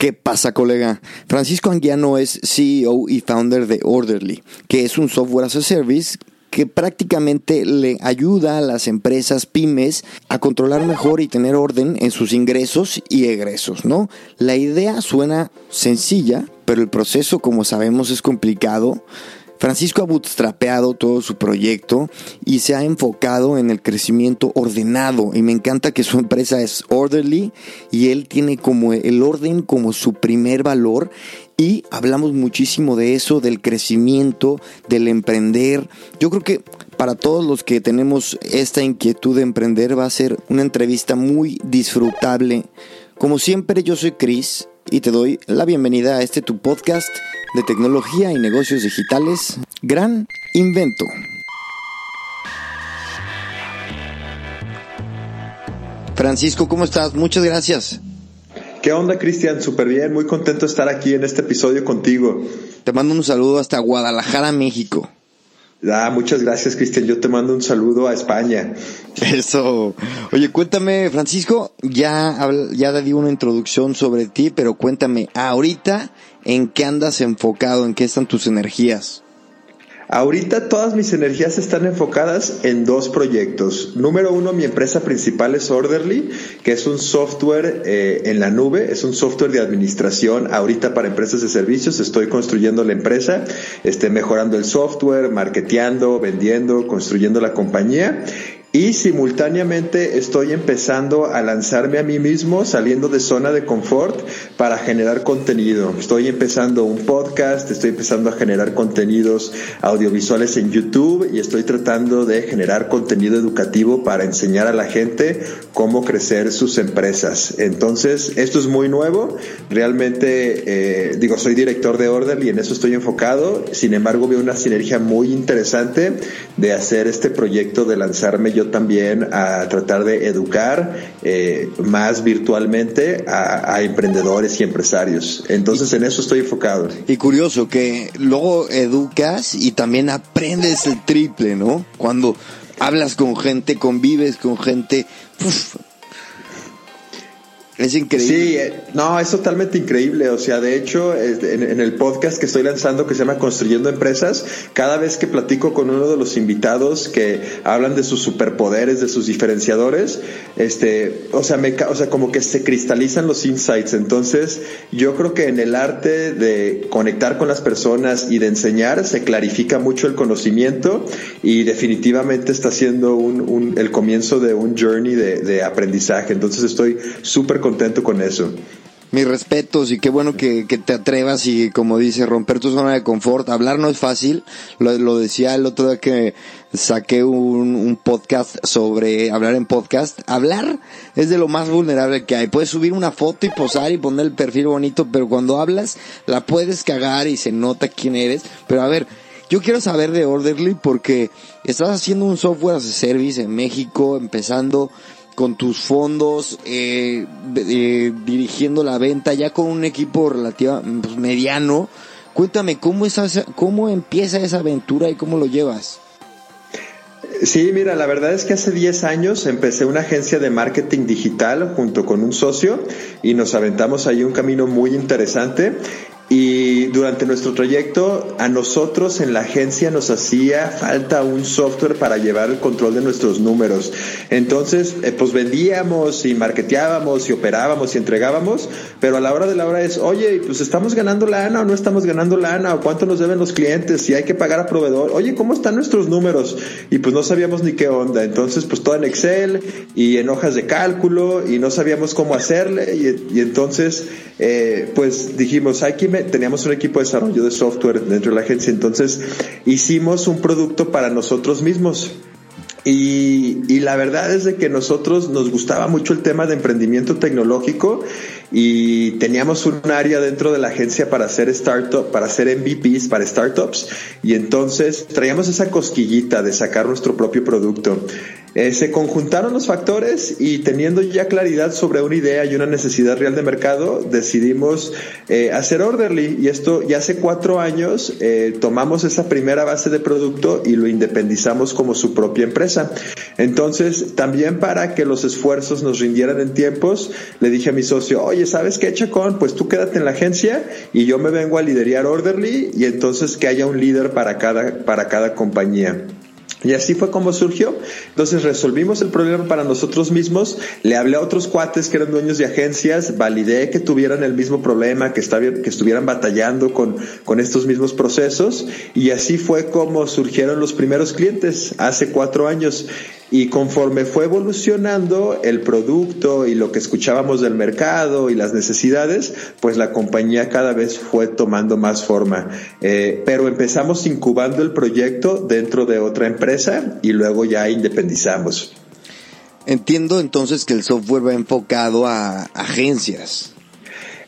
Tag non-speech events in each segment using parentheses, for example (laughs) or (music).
¿Qué pasa, colega? Francisco Anguiano es CEO y founder de Orderly, que es un software as a service que prácticamente le ayuda a las empresas pymes a controlar mejor y tener orden en sus ingresos y egresos, ¿no? La idea suena sencilla, pero el proceso, como sabemos, es complicado. Francisco ha bootstrapeado todo su proyecto y se ha enfocado en el crecimiento ordenado y me encanta que su empresa es orderly y él tiene como el orden como su primer valor y hablamos muchísimo de eso, del crecimiento, del emprender. Yo creo que para todos los que tenemos esta inquietud de emprender va a ser una entrevista muy disfrutable. Como siempre, yo soy Chris y te doy la bienvenida a este tu podcast de tecnología y negocios digitales, Gran Invento. Francisco, ¿cómo estás? Muchas gracias. ¿Qué onda, Cristian? Súper bien, muy contento de estar aquí en este episodio contigo. Te mando un saludo hasta Guadalajara, México. Ah, muchas gracias, Cristian. Yo te mando un saludo a España. Eso. Oye, cuéntame, Francisco, ya, ya di una introducción sobre ti, pero cuéntame, ahorita, ¿en qué andas enfocado? ¿En qué están tus energías? Ahorita todas mis energías están enfocadas en dos proyectos. Número uno, mi empresa principal es Orderly, que es un software eh, en la nube, es un software de administración ahorita para empresas de servicios. Estoy construyendo la empresa, este, mejorando el software, marketeando, vendiendo, construyendo la compañía. Y simultáneamente estoy empezando a lanzarme a mí mismo, saliendo de zona de confort para generar contenido. Estoy empezando un podcast, estoy empezando a generar contenidos audiovisuales en YouTube y estoy tratando de generar contenido educativo para enseñar a la gente cómo crecer sus empresas. Entonces, esto es muy nuevo. Realmente, eh, digo, soy director de Order y en eso estoy enfocado. Sin embargo, veo una sinergia muy interesante de hacer este proyecto de lanzarme también a tratar de educar eh, más virtualmente a, emprendedores y empresarios. Entonces en eso estoy enfocado. Y curioso que luego educas y también aprendes el triple, ¿no? Cuando hablas con gente, convives con gente, es increíble. Sí, eh, no, es totalmente increíble. O sea, de hecho, en, el podcast que estoy lanzando que se llama Construyendo Empresas, cada vez que platico con uno de los invitados que hablan de sus superpoderes, de sus diferenciadores, este, o sea, me, o sea, como que se cristalizan los insights. Entonces, yo creo que en el arte de conectar con las personas y de enseñar se clarifica mucho el conocimiento y definitivamente está siendo un, el comienzo de un journey de, de aprendizaje. Entonces, estoy súper contento contento con eso. Mis respetos y qué bueno que, te atrevas y como dice, romper tu zona de confort. Hablar no es fácil. Lo, decía el otro día que saqué un, podcast sobre hablar en podcast. Hablar es de lo más vulnerable que hay. Puedes subir una foto y posar y poner el perfil bonito, pero cuando hablas la puedes cagar y se nota quién eres. Pero a ver, yo quiero saber de Orderly porque estás haciendo un software as a service en México, empezando con tus fondos, eh, eh, dirigiendo la venta, ya con un equipo relativo pues, mediano. Cuéntame, ¿cómo, es ¿cómo empieza esa aventura y cómo lo llevas? Sí, mira, la verdad es que hace 10 años empecé una agencia de marketing digital junto con un socio y nos aventamos ahí un camino muy interesante y durante nuestro trayecto, a nosotros en la agencia nos hacía falta un software para llevar el control de nuestros números. Entonces, eh, pues vendíamos y marketeábamos y operábamos y entregábamos, pero a la hora de la hora es, oye, pues estamos ganando lana o no estamos ganando lana o cuánto nos deben los clientes, si hay que pagar a proveedor, oye, ¿cómo están nuestros números? Y pues no sabíamos ni qué onda. Entonces, pues todo en Excel y en hojas de cálculo y no sabíamos cómo hacerle y, entonces, eh, pues dijimos, hay que teníamos un equipo de desarrollo de software dentro de la agencia, entonces hicimos un producto para nosotros mismos. Y, y, la verdad es de que nosotros nos gustaba mucho el tema de emprendimiento tecnológico y teníamos un área dentro de la agencia para hacer startup, para hacer MVPs para startups y entonces traíamos esa cosquillita de sacar nuestro propio producto. Eh, se conjuntaron los factores y teniendo ya claridad sobre una idea y una necesidad real de mercado, decidimos eh, hacer Orderly y esto ya hace cuatro años eh, tomamos esa primera base de producto y lo independizamos como su propia empresa. Entonces, también para que los esfuerzos nos rindieran en tiempos, le dije a mi socio, oye, ¿sabes qué, Chacón? Pues tú quédate en la agencia y yo me vengo a liderar Orderly y entonces que haya un líder para cada, para cada compañía. Y así fue como surgió. Entonces resolvimos el problema para nosotros mismos, le hablé a otros cuates que eran dueños de agencias, validé que tuvieran el mismo problema, que, que estuvieran batallando con, con estos mismos procesos y así fue como surgieron los primeros clientes hace cuatro años. Y conforme fue evolucionando el producto y lo que escuchábamos del mercado y las necesidades, pues la compañía cada vez fue tomando más forma. Eh, pero empezamos incubando el proyecto dentro de otra empresa y luego ya independizamos. Entiendo entonces que el software va enfocado a agencias.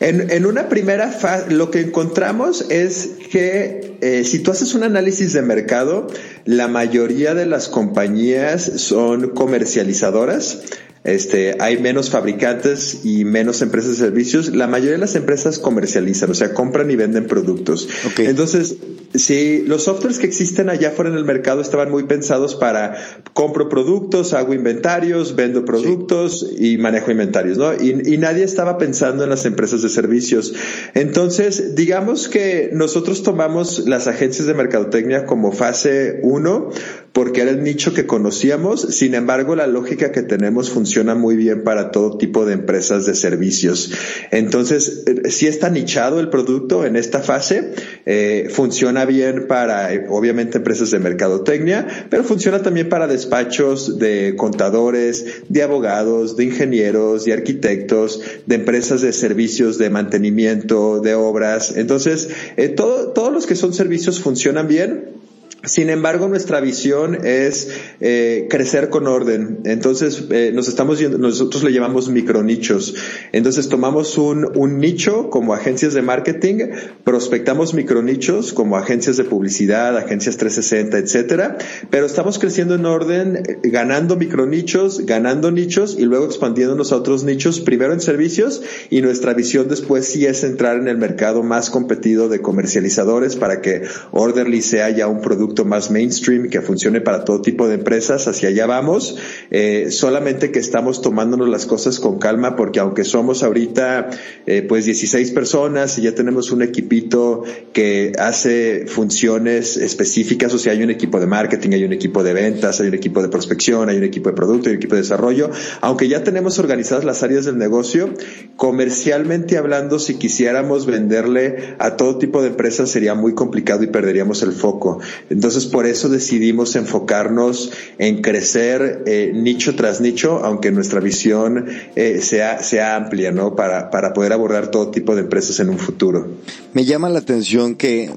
En, una primera fase, lo que encontramos es que eh, si tú haces un análisis de mercado, la mayoría de las compañías son comercializadoras este, hay menos fabricantes y menos empresas de servicios. La mayoría de las empresas comercializan, o sea, compran y venden productos. Entonces, si los softwares que existen allá fuera en el mercado estaban muy pensados para compro productos, hago inventarios, vendo productos y manejo inventarios, ¿no? Y, y nadie estaba pensando en las empresas de servicios. Entonces, digamos que nosotros tomamos las agencias de mercadotecnia como fase 1 porque era el nicho que conocíamos. Sin embargo, la lógica que tenemos funciona muy bien para todo tipo de empresas de servicios. Entonces, eh, si está nichado el producto en esta fase, eh, funciona bien para, eh, obviamente, empresas de mercadotecnia, pero funciona también para despachos de contadores, de abogados, de ingenieros, de arquitectos, de empresas de servicios de mantenimiento, de obras. Entonces, todo, todos los que son servicios funcionan bien sin embargo, nuestra visión es eh, crecer con orden. Entonces, eh, nos estamos nosotros le llamamos micronichos. Entonces, tomamos un, un nicho como agencias de marketing, prospectamos micronichos como agencias de publicidad, agencias 360, etcétera, pero estamos creciendo en orden, ganando micronichos, ganando nichos y luego expandiéndonos a otros nichos, primero en servicios y nuestra visión después sí es entrar en el mercado más competido de comercializadores para que Orderly sea ya un producto más mainstream que funcione para todo tipo de empresas, hacia allá vamos, eh, solamente que estamos tomándonos las cosas con calma porque aunque somos ahorita eh, pues 16 personas y ya tenemos un equipito que hace funciones específicas, o sea, hay un equipo de marketing, hay un equipo de ventas, hay un equipo de prospección, hay un equipo de producto, hay un equipo de desarrollo, aunque ya tenemos organizadas las áreas del negocio, comercialmente hablando, si quisiéramos venderle a todo tipo de empresas sería muy complicado y perderíamos el foco. Entonces, por eso decidimos enfocarnos en crecer eh, nicho tras nicho, aunque nuestra visión eh, sea, sea amplia, ¿no? Para, para poder abordar todo tipo de empresas en un futuro. Me llama la atención que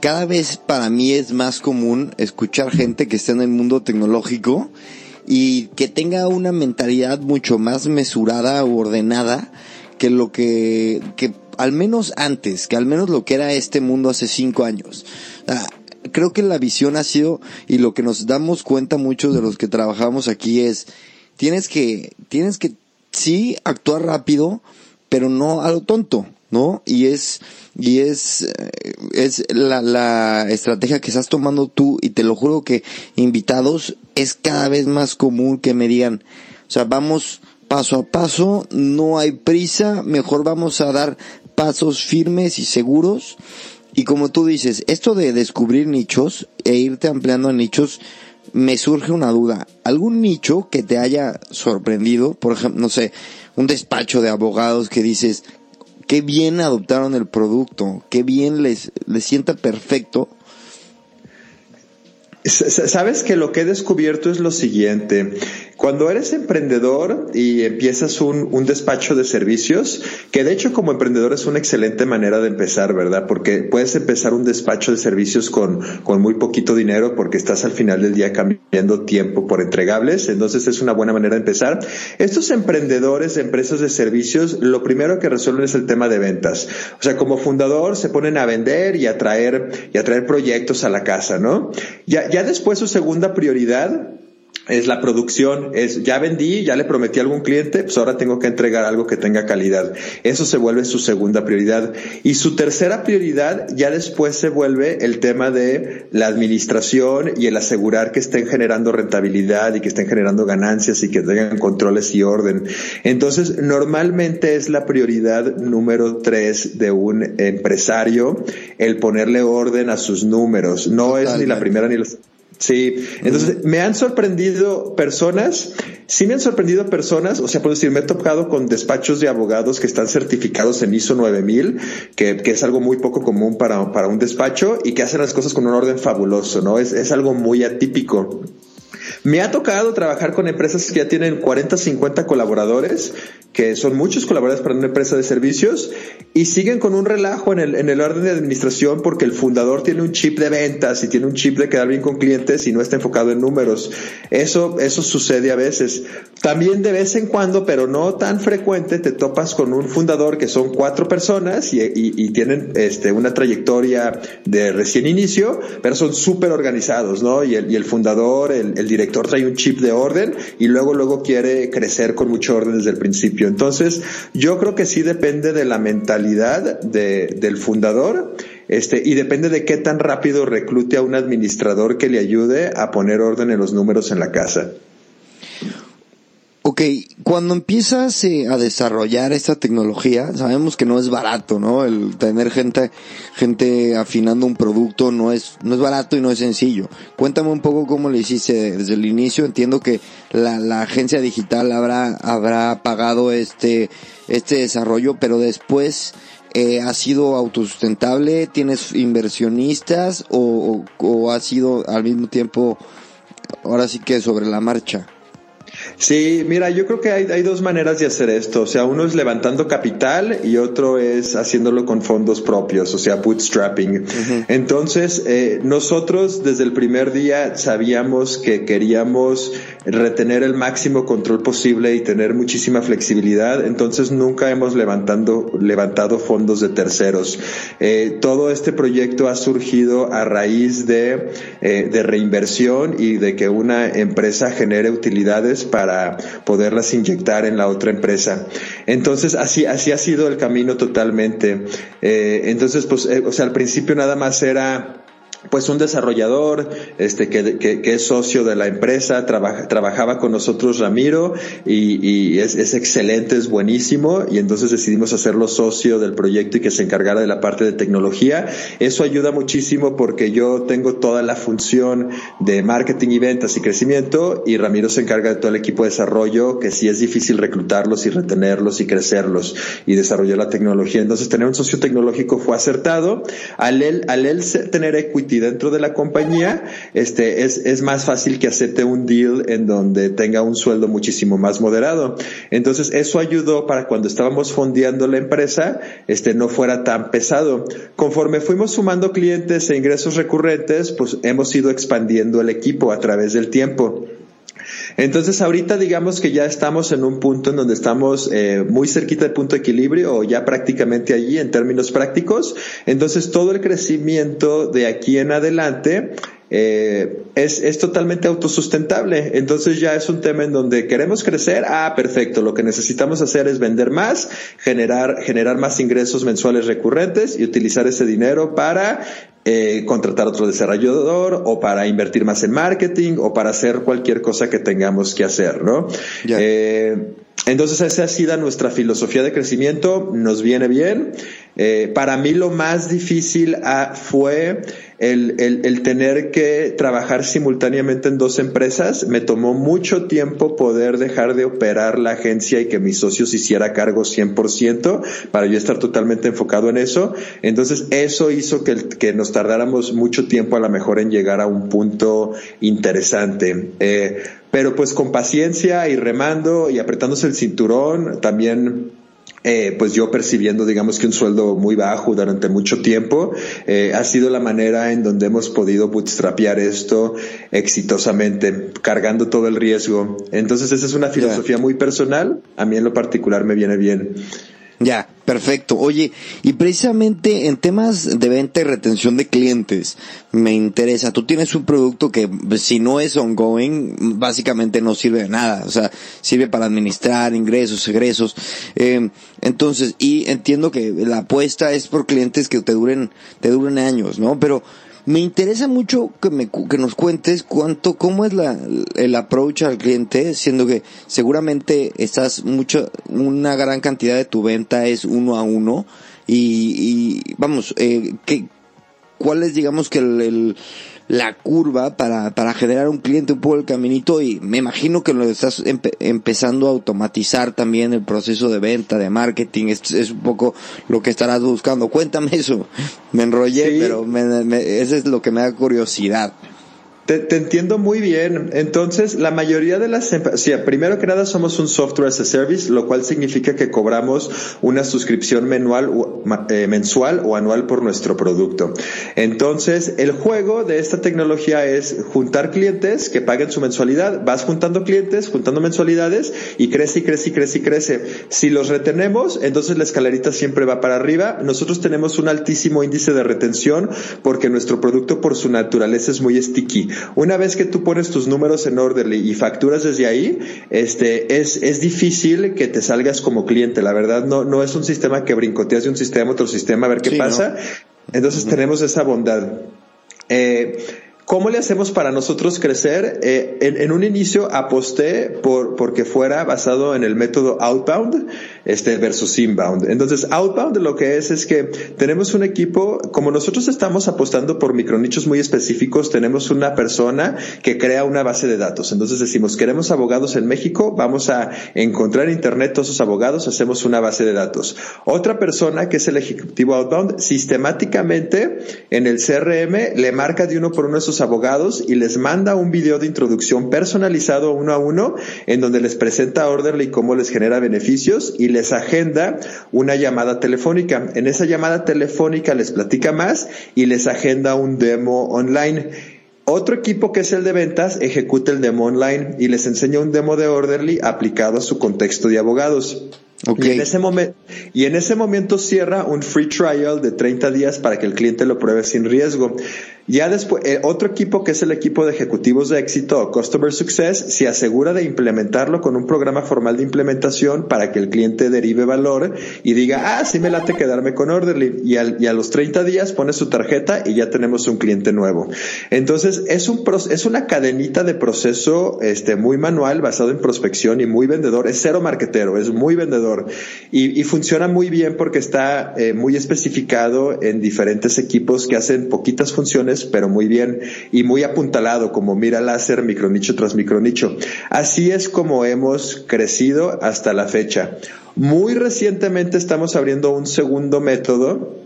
cada vez para mí es más común escuchar gente que está en el mundo tecnológico y que tenga una mentalidad mucho más mesurada o ordenada que lo que, que al menos antes, que al menos lo que era este mundo hace cinco años creo que la visión ha sido, y lo que nos damos cuenta muchos de los que trabajamos aquí es, tienes que, tienes que, sí, actuar rápido, pero no a lo tonto, ¿no? Y es, y es, eh, es la, la estrategia que estás tomando tú, y te lo juro que invitados es cada vez más común que me digan, o sea, vamos paso a paso, no hay prisa, mejor vamos a dar pasos firmes y seguros y como tú dices, esto de descubrir nichos e irte ampliando nichos, me surge una duda. ¿Algún nicho que te haya sorprendido? Por ejemplo, no sé, un despacho de abogados que dices, qué bien adoptaron el producto, qué bien les, les sienta perfecto. Sabes que lo que he descubierto es lo siguiente. Cuando eres emprendedor y empiezas un, un, despacho de servicios, que de hecho como emprendedor es una excelente manera de empezar, ¿verdad? Porque puedes empezar un despacho de servicios con, con muy poquito dinero porque estás al final del día cambiando tiempo por entregables, entonces es una buena manera de empezar. Estos emprendedores de empresas de servicios, lo primero que resuelven es el tema de ventas. O sea, como fundador se ponen a vender y a traer, y a traer proyectos a la casa, ¿no? Ya, ya después su segunda prioridad es la producción, es ya vendí, ya le prometí a algún cliente, pues ahora tengo que entregar algo que tenga calidad. Eso se vuelve su segunda prioridad. Y su tercera prioridad ya después se vuelve el tema de la administración y el asegurar que estén generando rentabilidad y que estén generando ganancias y que tengan controles y orden. Entonces, normalmente es la prioridad número tres de un empresario el ponerle orden a sus números. No es ni la primera ni la Sí, entonces me han sorprendido personas, sí me han sorprendido personas, o sea, puedo decir, me he tocado con despachos de abogados que están certificados en ISO 9000, que, que es algo muy poco común para, para un despacho y que hacen las cosas con un orden fabuloso, ¿no? Es, es algo muy atípico. Me ha tocado trabajar con empresas que ya tienen 40, 50 colaboradores que son muchos colaboradores para una empresa de servicios y siguen con un relajo en el, en el orden de administración porque el fundador tiene un chip de ventas y tiene un chip de quedar bien con clientes y no está enfocado en números. Eso, eso sucede a veces. También de vez en cuando, pero no tan frecuente, te topas con un fundador que son cuatro personas y, y, tienen este, una trayectoria de recién inicio, pero son súper organizados, ¿no? Y el, y el fundador, el, el director trae un chip de orden y luego, luego quiere crecer con mucho orden desde el principio. Entonces, yo creo que sí depende de la mentalidad del fundador este, y depende de qué tan rápido reclute a un administrador que le ayude a poner orden en los números en la casa. Ok, cuando empiezas eh, a desarrollar esta tecnología, sabemos que no es barato, ¿no? El tener gente, gente afinando un producto no es, no es barato y no es sencillo. Cuéntame un poco cómo lo hiciste desde el inicio. Entiendo que la, la agencia digital habrá, habrá pagado este, este desarrollo, pero después, eh, ¿ha sido autosustentable? ¿Tienes inversionistas o, o, o ha sido al mismo tiempo, ahora sí que sobre la marcha? Sí, mira, yo creo que hay, hay, dos maneras de hacer esto. O sea, uno es levantando capital y otro es haciéndolo con fondos propios, o sea, bootstrapping. Entonces, eh, nosotros desde el primer día sabíamos que queríamos retener el máximo control posible y tener muchísima flexibilidad. Entonces, nunca hemos levantando, levantado fondos de terceros. Eh, todo este proyecto ha surgido a raíz de, eh, de reinversión y de que una empresa genere utilidades para poderlas inyectar en la otra empresa. Entonces, así, así ha sido el camino totalmente. Eh, entonces, pues, eh, o sea, al principio nada más era pues un desarrollador este que, que, es socio de la empresa trabaja, trabajaba con nosotros Ramiro y, y es, es, excelente es buenísimo. Y entonces decidimos hacerlo socio del proyecto y que se encargara de la parte de tecnología. Eso ayuda muchísimo porque yo tengo toda la función de marketing y ventas y crecimiento y Ramiro se encarga de todo el equipo de desarrollo que sí es difícil reclutarlos y retenerlos y crecerlos y desarrollar la tecnología. Entonces tener un socio tecnológico fue acertado. Al él al él tener equity y dentro de la compañía, este, es, es más fácil que acepte un deal en donde tenga un sueldo muchísimo más moderado. Entonces, eso ayudó para cuando estábamos fondeando la empresa, este, no fuera tan pesado. Conforme fuimos sumando clientes e ingresos recurrentes, pues hemos ido expandiendo el equipo a través del tiempo. Entonces ahorita digamos que ya estamos en un punto en donde estamos eh, muy cerquita del punto de equilibrio o ya prácticamente allí en términos prácticos. Entonces todo el crecimiento de aquí en adelante eh, es, es, totalmente autosustentable. Entonces ya es un tema en donde queremos crecer. Ah, perfecto. Lo que necesitamos hacer es vender más, generar, generar más ingresos mensuales recurrentes y utilizar ese dinero para eh, contratar otro desarrollador o para invertir más en marketing o para hacer cualquier cosa que tengamos que hacer, ¿no? Eh, entonces esa ha sido nuestra filosofía de crecimiento, nos viene bien. Eh, para mí lo más difícil ah, fue el, el, tener que trabajar simultáneamente en dos empresas. Me tomó mucho tiempo poder dejar de operar la agencia y que mis socios hiciera cargo 100% para yo estar totalmente enfocado en eso. Entonces eso hizo que, que nos tardáramos mucho tiempo a lo mejor en llegar a un punto interesante. Eh, pero pues con paciencia y remando y apretándose el cinturón, también eh, pues yo percibiendo, digamos que un sueldo muy bajo durante mucho tiempo, eh, ha sido la manera en donde hemos podido bootstrapear esto exitosamente, cargando todo el riesgo. Entonces esa es una filosofía muy personal, a mí en lo particular me viene bien. Ya, perfecto. Oye, y precisamente en temas de venta y retención de clientes, me interesa, tú tienes un producto que si no es ongoing, básicamente no sirve de nada, o sea, sirve para administrar ingresos, egresos. Eh, entonces, y entiendo que la apuesta es por clientes que te duren, te duren años, ¿no? Pero, me interesa mucho que, me, que nos cuentes cuánto, cómo es la, el approach al cliente, siendo que seguramente estás mucho, una gran cantidad de tu venta es uno a uno y, y vamos, eh, ¿qué, ¿cuál es digamos que el la curva para, para generar un cliente un poco el caminito y me imagino que lo estás empezando a automatizar también el proceso de venta, de marketing, es, es un poco lo que estarás buscando. Cuéntame eso. Me enrollé, pero me, me, eso es lo que me da curiosidad. Te, entiendo muy bien. Entonces, la mayoría de las empresas, primero que nada somos un software as a service, lo cual significa que cobramos una suscripción mensual, eh, mensual o anual por nuestro producto. Entonces, el juego de esta tecnología es juntar clientes que paguen su mensualidad. Vas juntando clientes, juntando mensualidades y crece y crece y crece y crece. Si los retenemos, entonces la escalerita siempre va para arriba. Nosotros tenemos un altísimo índice de retención porque nuestro producto por su naturaleza es muy sticky. Una vez que tú pones tus números en Orderly y facturas desde ahí, este, es, es difícil que te salgas como cliente. La verdad, no, no es un sistema que brincoteas de un sistema a otro sistema a ver qué pasa. Entonces tenemos esa bondad. Eh, ¿Cómo le hacemos para nosotros crecer? Eh, en, un inicio aposté por porque fuera basado en el método outbound este versus inbound. Entonces, outbound lo que es es que tenemos un equipo, como nosotros estamos apostando por micronichos muy específicos, tenemos una persona que crea una base de datos. Entonces decimos, queremos abogados en México, vamos a encontrar en internet todos esos abogados, hacemos una base de datos. Otra persona que es el ejecutivo outbound, sistemáticamente en el CRM le marca de uno por uno esos abogados y les manda un video de introducción personalizado uno a uno en donde les presenta Orderly cómo les genera beneficios y les agenda una llamada telefónica. En esa llamada telefónica les platica más y les agenda un demo online. Otro equipo que es el de ventas ejecuta el demo online y les enseña un demo de Orderly aplicado a su contexto de abogados. Y, en ese momento, y en ese momento cierra un free trial de 30 días para que el cliente lo pruebe sin riesgo. Ya después, eh, otro equipo que es el equipo de ejecutivos de éxito Customer Success se asegura de implementarlo con un programa formal de implementación para que el cliente derive valor y diga, ah, sí me late quedarme con Orderly. Y, al, y a los 30 días pone su tarjeta y ya tenemos un cliente nuevo. Entonces, es un, es una cadenita de proceso, este, muy manual basado en prospección y muy vendedor. Es cero marketero, es muy vendedor. Y, funciona muy bien porque está eh, muy especificado en diferentes equipos que hacen poquitas funciones pero muy bien y muy apuntalado como mira láser micronicho tras micronicho. Así es como hemos crecido hasta la fecha. Muy recientemente estamos abriendo un segundo método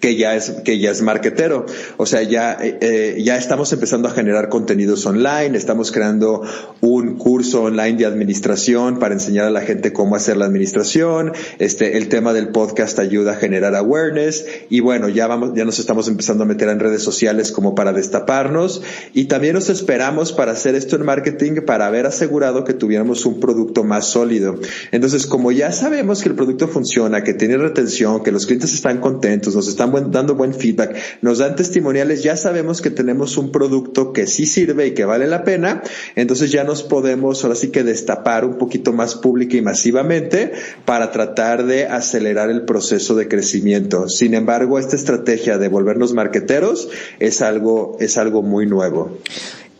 que ya es que ya es marketero o sea ya eh, eh, ya estamos empezando a generar contenidos online estamos creando un curso online de administración para enseñar a la gente cómo hacer la administración. Este el tema del podcast ayuda a generar awareness. Y bueno ya vamos ya nos estamos empezando a meter en redes sociales como para destaparnos. Y también nos esperamos para hacer esto en marketing para haber asegurado que tuviéramos un producto más sólido. Entonces como ya sabemos que el producto funciona que tiene retención que los clientes están contentos nos están dando buen feedback, nos dan testimoniales, ya sabemos que tenemos un producto que sí sirve y que vale la pena, entonces ya nos podemos ahora sí que destapar un poquito más pública y masivamente para tratar de acelerar el proceso de crecimiento. Sin embargo, esta estrategia de volvernos marqueteros es algo, es algo muy nuevo.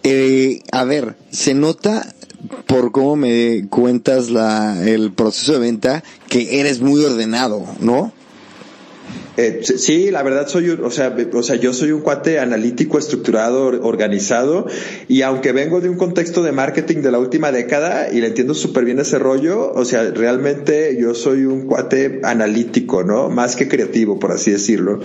Eh, a ver, se nota por cómo me cuentas la, el proceso de venta que eres muy ordenado, ¿no? Eh, sí, la verdad soy, o sea, o sea, yo soy un cuate analítico, estructurado, organizado, y aunque vengo de un contexto de marketing de la última década y le entiendo súper bien ese rollo, o sea, realmente yo soy un cuate analítico, ¿no? Más que creativo, por así decirlo.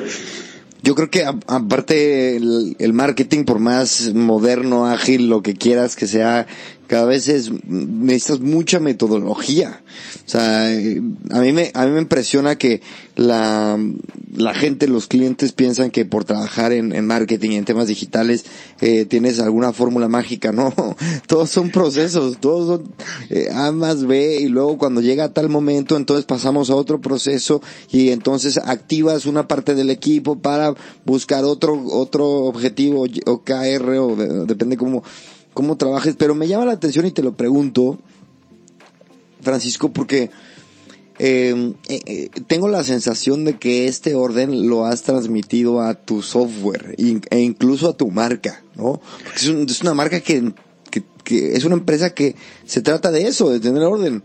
Yo creo que aparte el, el, marketing, por más moderno, ágil, lo que quieras que sea, cada vez es, necesitas mucha metodología. O sea, a mí me, a mí me impresiona que la, la gente, los clientes piensan que por trabajar en, en marketing y en temas digitales, eh, tienes alguna fórmula mágica. (laughs) No, todos son procesos, todos son eh, A más B y luego cuando llega a tal momento, entonces pasamos a otro proceso y entonces activas una parte del equipo para buscar otro, otro objetivo, o KR, o depende cómo, cómo trabajes, pero me llama la atención y te lo pregunto, Francisco, porque em, eh, eh, tengo la sensación de que este orden lo has transmitido a tu software e incluso a tu marca, ¿no? Porque es, una marca que, que, es una empresa que se trata de eso, de tener orden.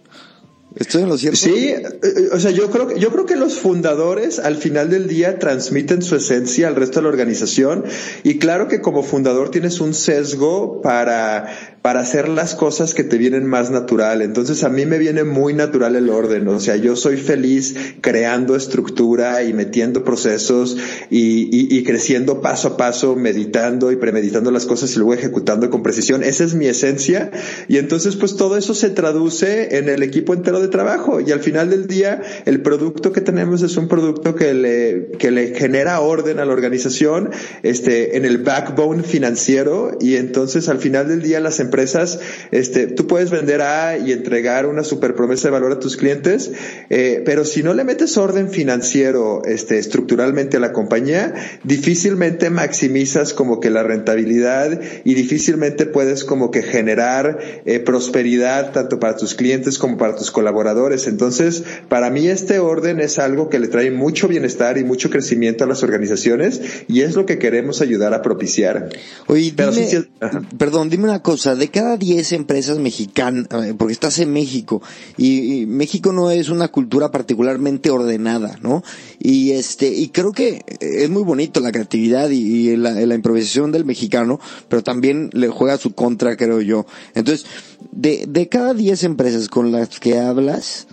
Estoy en lo cierto. Sí, eh, o sea, yo creo, yo creo que los fundadores al final del día transmiten su esencia al resto de la organización y claro que como fundador tienes un sesgo para, para hacer las cosas que te vienen más natural. Entonces a mí me viene muy natural el orden, o sea, yo soy feliz creando estructura y metiendo procesos y, y creciendo paso a paso, meditando y premeditando las cosas y luego ejecutando con precisión. Esa es mi esencia y entonces pues todo eso se traduce en el equipo entero de trabajo y al final del día el producto que tenemos es un producto que le, que le genera orden a la organización este, en el backbone financiero y entonces al final del día las empresas, este, tú puedes vender A y entregar una super promesa de valor a tus clientes, eh, pero si no le metes orden financiero este, estructuralmente a la compañía, difícilmente maximizas como que la rentabilidad y difícilmente puedes como que generar eh, prosperidad tanto para tus clientes como para tus colaboradores. Entonces, para mí este orden es algo que le trae mucho bienestar y mucho crecimiento a las organizaciones y es lo que queremos ayudar a propiciar. Oye, perdón, dime una cosa, de cada 10 empresas mexicanas, eh, porque estás en México y, México no es una cultura particularmente ordenada, ¿no? Y este, y creo que es muy bonito la creatividad y, la, la improvisación del mexicano, pero también le juega su contra, creo yo. Entonces, de, de cada 10 empresas con las que hablas,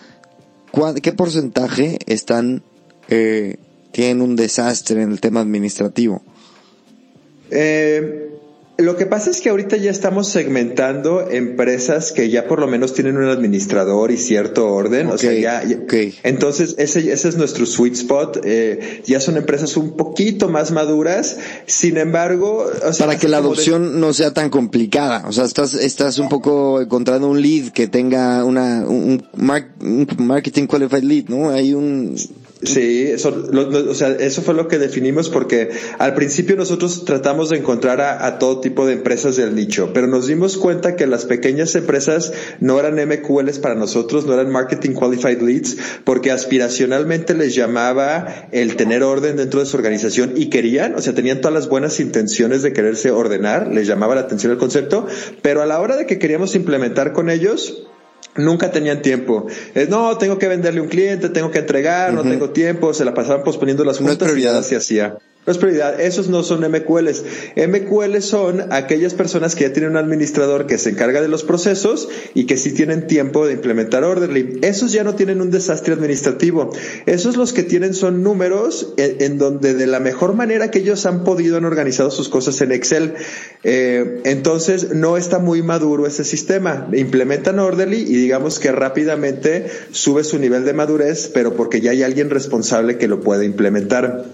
¿qué porcentaje están, eh, tienen un desastre en el tema administrativo? Eh, lo que pasa es que ahorita ya estamos segmentando empresas que ya por lo menos tienen un administrador y cierto orden. o sea, ya, entonces ese, ese es nuestro sweet spot. Eh, ya son empresas un poquito más maduras. Sin embargo, para que la adopción no sea tan complicada. O sea, estás, estás un poco encontrando un lead que tenga una, un, un marketing qualified lead, ¿no? Hay un, Sí, eso, o sea, eso fue lo que definimos porque al principio nosotros tratamos de encontrar a, todo tipo de empresas del nicho, pero nos dimos cuenta que las pequeñas empresas no eran MQLs para nosotros, no eran Marketing Qualified Leads, porque aspiracionalmente les llamaba el tener orden dentro de su organización y querían, o sea, tenían todas las buenas intenciones de quererse ordenar, les llamaba la atención el concepto, pero a la hora de que queríamos implementar con ellos, Nunca tenían tiempo. no, tengo que venderle un cliente, tengo que entregar, no tengo tiempo, se la pasaban posponiendo las juntas y nada se hacía. No es prioridad. Esos no son MQLs. MQLs son aquellas personas que ya tienen un administrador que se encarga de los procesos y que sí tienen tiempo de implementar Orderly. Esos ya no tienen un desastre administrativo. Esos los que tienen son números en, donde de la mejor manera que ellos han podido han organizado sus cosas en Excel. Eh, entonces no está muy maduro ese sistema. Implementan Orderly y digamos que rápidamente sube su nivel de madurez, pero porque ya hay alguien responsable que lo puede implementar.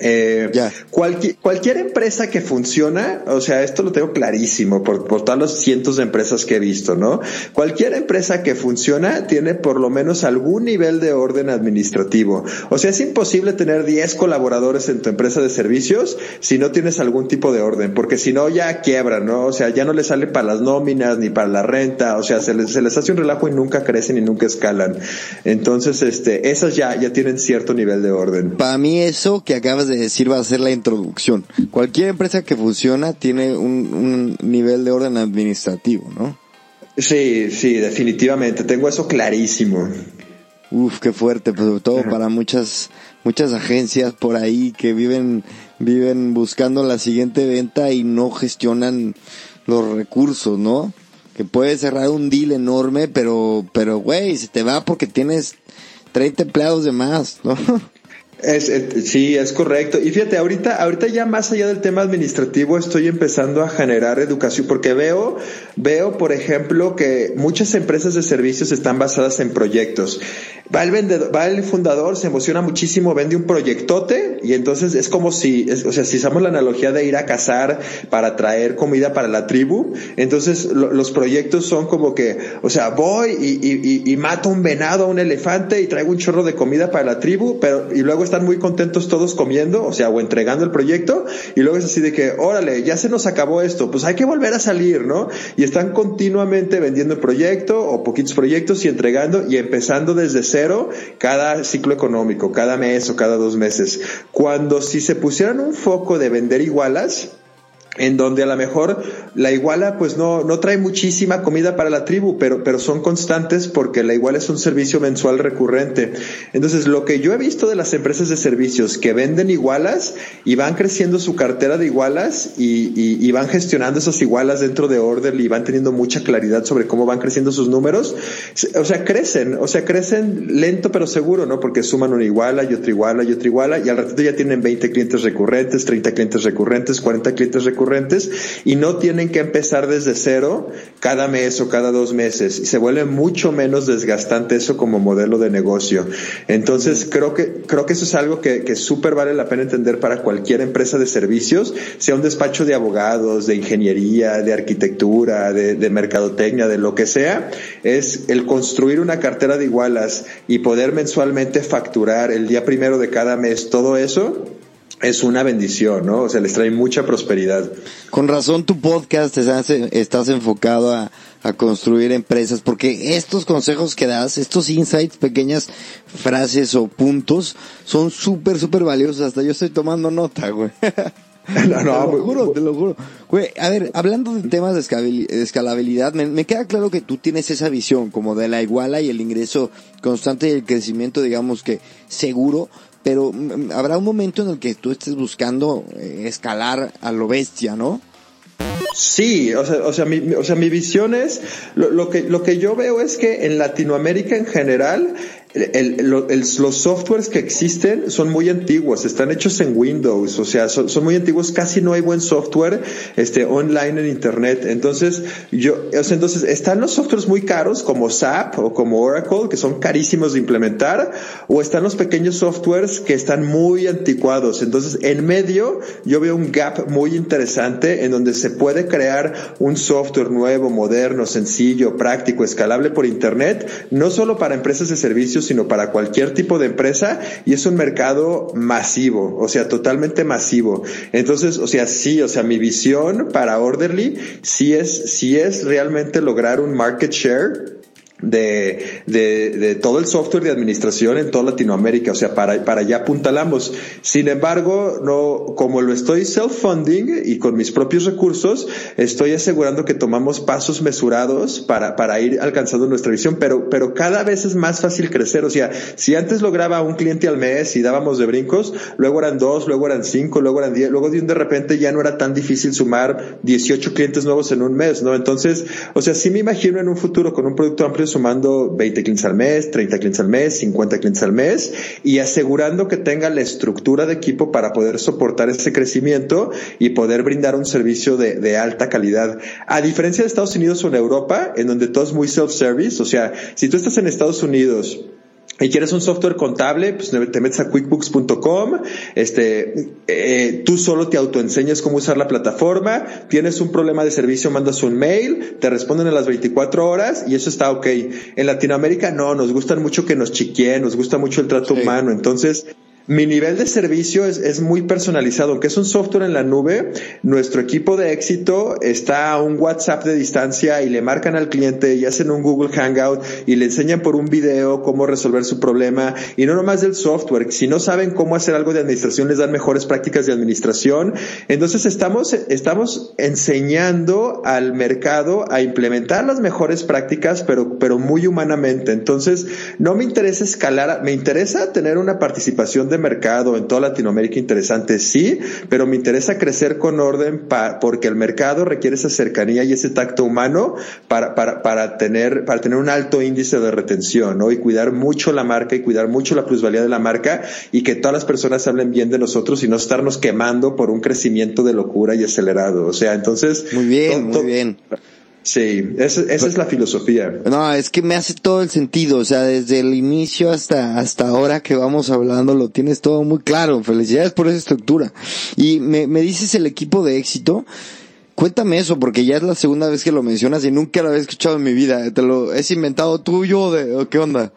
Eh, cualquier empresa que funciona, o sea, esto lo tengo clarísimo por, por todos los cientos de empresas que he visto, ¿no? Cualquier empresa que funciona tiene por lo menos algún nivel de orden administrativo. O sea, es imposible tener 10 colaboradores en tu empresa de servicios si no tienes algún tipo de orden, porque si no ya quiebra, ¿no? O sea, ya no les sale para las nóminas ni para la renta, o sea, se les, se les hace un relajo y nunca crecen y nunca escalan. Entonces, este, esas ya, ya tienen cierto nivel de orden. Para mí eso que acabas de decir va a ser la introducción. Cualquier empresa que funciona tiene un, nivel de orden administrativo, ¿no? Sí, sí, definitivamente. Tengo eso clarísimo. Uf, qué fuerte, pues, sobre todo para muchas muchas agencias por ahí que viven viven buscando la siguiente venta y no gestionan los recursos, ¿no? Que puedes cerrar un deal enorme, pero pero güey, se te va porque tienes 30 empleados de más, ¿no? (laughs) Es, sí, es correcto. Y fíjate, ahorita, ahorita ya más allá del tema administrativo estoy empezando a generar educación porque veo, veo, por ejemplo, que muchas empresas de servicios están basadas en proyectos. Va el vendedor, va el fundador, se emociona muchísimo, vende un proyectote y entonces es como si, o sea, si usamos la analogía de ir a cazar para traer comida para la tribu, entonces los proyectos son como que, o sea, voy y, y, y mato un venado, un elefante y traigo un chorro de comida para la tribu, pero y luego están muy contentos todos comiendo, o sea, o entregando el proyecto, y luego es así de que, órale, ya se nos acabó esto, pues hay que volver a salir, ¿no? Y están continuamente vendiendo el proyecto o poquitos proyectos y entregando y empezando desde cero cada ciclo económico, cada mes o cada dos meses. Cuando si se pusieran un foco de vender igualas, en donde a lo mejor la iguala pues no, no trae muchísima comida para la tribu, pero, pero son constantes porque la iguala es un servicio mensual recurrente. Entonces, lo que yo he visto de las empresas de servicios que venden igualas y van creciendo su cartera de igualas y, y, van gestionando esas igualas dentro de Orderly y van teniendo mucha claridad sobre cómo van creciendo sus números, o sea, crecen, o sea, crecen lento pero seguro, ¿no? Porque suman una iguala y otra iguala y otra iguala y al ratito ya tienen 20 clientes recurrentes, 30 clientes recurrentes, 40 clientes recurrentes recurrentes y no tienen que empezar desde cero cada mes o cada dos meses. Y se vuelve mucho menos desgastante eso como modelo de negocio. Entonces creo que, creo que eso es algo que, que súper vale la pena entender para cualquier empresa de servicios, sea un despacho de abogados, de ingeniería, de arquitectura, de, de mercadotecnia, de lo que sea, es el construir una cartera de igualas y poder mensualmente facturar el día primero de cada mes todo eso es una bendición, ¿no? O sea, les trae mucha prosperidad. Con razón tu podcast estás, estás enfocado a, a, construir empresas, porque estos consejos que das, estos insights, pequeñas frases o puntos, son súper, súper valiosos. Hasta yo estoy tomando nota, güey. (laughs) No, no, te lo juro, te lo juro. Güey, a ver, hablando de temas de escalabilidad, me, me, queda claro que tú tienes esa visión como de la iguala y el ingreso constante y el crecimiento, digamos que seguro, pero mm, mm, habrá un momento en el que tú estés buscando eh, escalar a lo bestia, ¿no? Sí, o sea, o sea, mi, o sea, mi visión es, lo, lo, que, lo que yo veo es que en Latinoamérica en general los softwares que existen son muy antiguos, están hechos en Windows, o sea, son, muy antiguos, casi no hay buen software este, online en Internet. Entonces, yo, o sea, entonces están los softwares muy caros como SAP o como Oracle, que son carísimos de implementar, o están los pequeños softwares que están muy anticuados. Entonces, en medio, yo veo un gap muy interesante en donde se puede crear un software nuevo, moderno, sencillo, práctico, escalable por Internet, no solo para empresas de servicios, sino para cualquier tipo de empresa y es un mercado masivo, o sea, totalmente masivo. Entonces, o sea, sí, o sea, mi visión para Orderly sí es, sí es realmente lograr un market share de, de, de, todo el software de administración en toda Latinoamérica, o sea, para, para allá apuntalamos. Sin embargo, no, como lo estoy self-funding y con mis propios recursos, estoy asegurando que tomamos pasos mesurados para, para ir alcanzando nuestra visión, pero, pero cada vez es más fácil crecer. O sea, si antes lograba un cliente al mes y dábamos de brincos, luego eran dos, luego eran cinco, luego eran diez, luego de un de repente ya no era tan difícil sumar 18 clientes nuevos en un mes, ¿no? Entonces, o sea, sí me imagino en un futuro con un producto amplio sumando 20 clientes al mes, 30 clientes al mes, 50 clientes al mes y asegurando que tenga la estructura de equipo para poder soportar ese crecimiento y poder brindar un servicio de, de alta calidad. A diferencia de Estados Unidos o en Europa, en donde todo es muy self-service, o sea, si tú estás en Estados Unidos, y quieres un software contable, pues te metes a quickbooks.com, este, eh, tú solo te autoenseñas cómo usar la plataforma, tienes un problema de servicio, mandas un mail, te responden a las 24 horas y eso está ok. En Latinoamérica no, nos gustan mucho que nos chiqueen, nos gusta mucho el trato humano, entonces mi nivel de servicio es, es, muy personalizado. Aunque es un software en la nube, nuestro equipo de éxito está a un WhatsApp de distancia y le marcan al cliente y hacen un Google Hangout y le enseñan por un video cómo resolver su problema. Y no nomás del software. Si no saben cómo hacer algo de administración, les dan mejores prácticas de administración. Entonces estamos, estamos enseñando al mercado a implementar las mejores prácticas, pero, pero muy humanamente. Entonces, no me interesa escalar, me interesa tener una participación de mercado en toda Latinoamérica interesante, sí, pero me interesa crecer con orden porque el mercado requiere esa cercanía y ese tacto humano para, para, para, tener, para tener un alto índice de retención, ¿no? Y cuidar mucho la marca y cuidar mucho la plusvalía de la marca y que todas las personas hablen bien de nosotros y no estarnos quemando por un crecimiento de locura y acelerado. O sea, entonces. Muy bien, muy bien. Sí, esa, es la filosofía. No, es que me hace todo el sentido, o sea, desde el inicio hasta, hasta ahora que vamos hablando, lo tienes todo muy claro. Felicidades por esa estructura. Y me, me dices el equipo de éxito. Cuéntame eso, porque ya es la segunda vez que lo mencionas y nunca lo había escuchado en mi vida. ¿Te lo has inventado tuyo de, qué onda?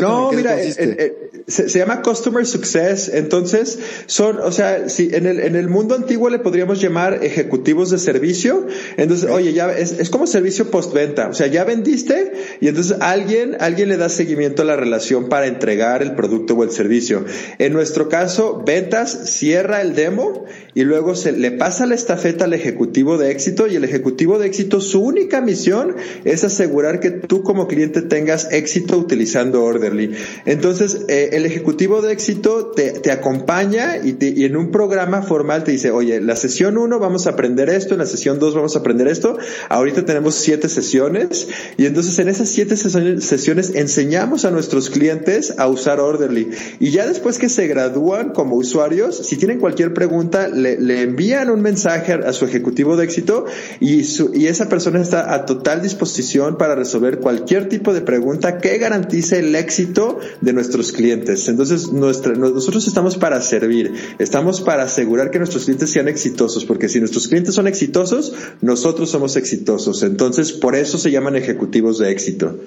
No, mira, eh, eh, se, llama Customer Success. Entonces, son, o sea, si en el, en el mundo antiguo le podríamos llamar ejecutivos de servicio. Entonces, oye, ya es, es como servicio postventa. O sea, ya vendiste y entonces alguien, alguien le da seguimiento a la relación para entregar el producto o el servicio. En nuestro caso, ventas cierra el demo y luego se le pasa la estafeta al ejecutivo de éxito y el ejecutivo de éxito, su única misión es asegurar que tú como cliente tengas éxito utilizando Orderly. Entonces, eh, el ejecutivo de éxito te, te acompaña y, y, en un programa formal te dice, oye, la sesión 1 vamos a aprender esto, en la sesión 2 vamos a aprender esto, ahorita tenemos siete sesiones y entonces en esas siete sesiones enseñamos a nuestros clientes a usar Orderly. Y ya después que se gradúan como usuarios, si tienen cualquier pregunta, le, envían un mensaje a su ejecutivo de éxito y, su, y esa persona está a total disposición para resolver cualquier tipo de pregunta que garantice el éxito de nuestros clientes. Entonces, nuestra, nosotros estamos para servir, estamos para asegurar que nuestros clientes sean exitosos, porque si nuestros clientes son exitosos, nosotros somos exitosos. Entonces, por eso se llaman ejecutivos de éxito.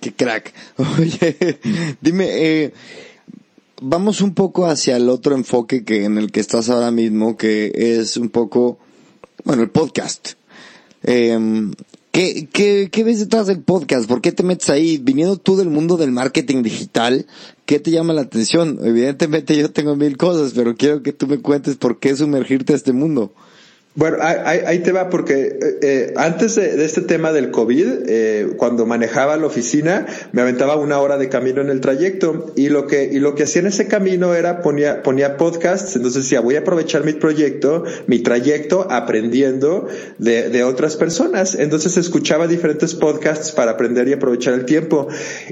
Qué crack. (laughs) Oye, dime, eh, vamos un poco hacia el otro enfoque que en el que estás ahora mismo, que es un poco, bueno, el podcast. Eh, ¿Qué, qué, ¿Qué ves detrás del podcast? ¿Por qué te metes ahí? Viniendo tú del mundo del marketing digital, ¿qué te llama la atención? Evidentemente yo tengo mil cosas, pero quiero que tú me cuentes por qué sumergirte a este mundo. Bueno, ahí, te va porque eh, eh, antes de, este tema del COVID, eh, cuando manejaba la oficina, me aventaba una hora de camino en el trayecto y lo que y lo que hacía en ese camino era ponía ponía podcasts. Entonces decía voy a aprovechar mi proyecto, mi trayecto aprendiendo de, de otras personas. Entonces escuchaba diferentes podcasts para aprender y aprovechar el tiempo.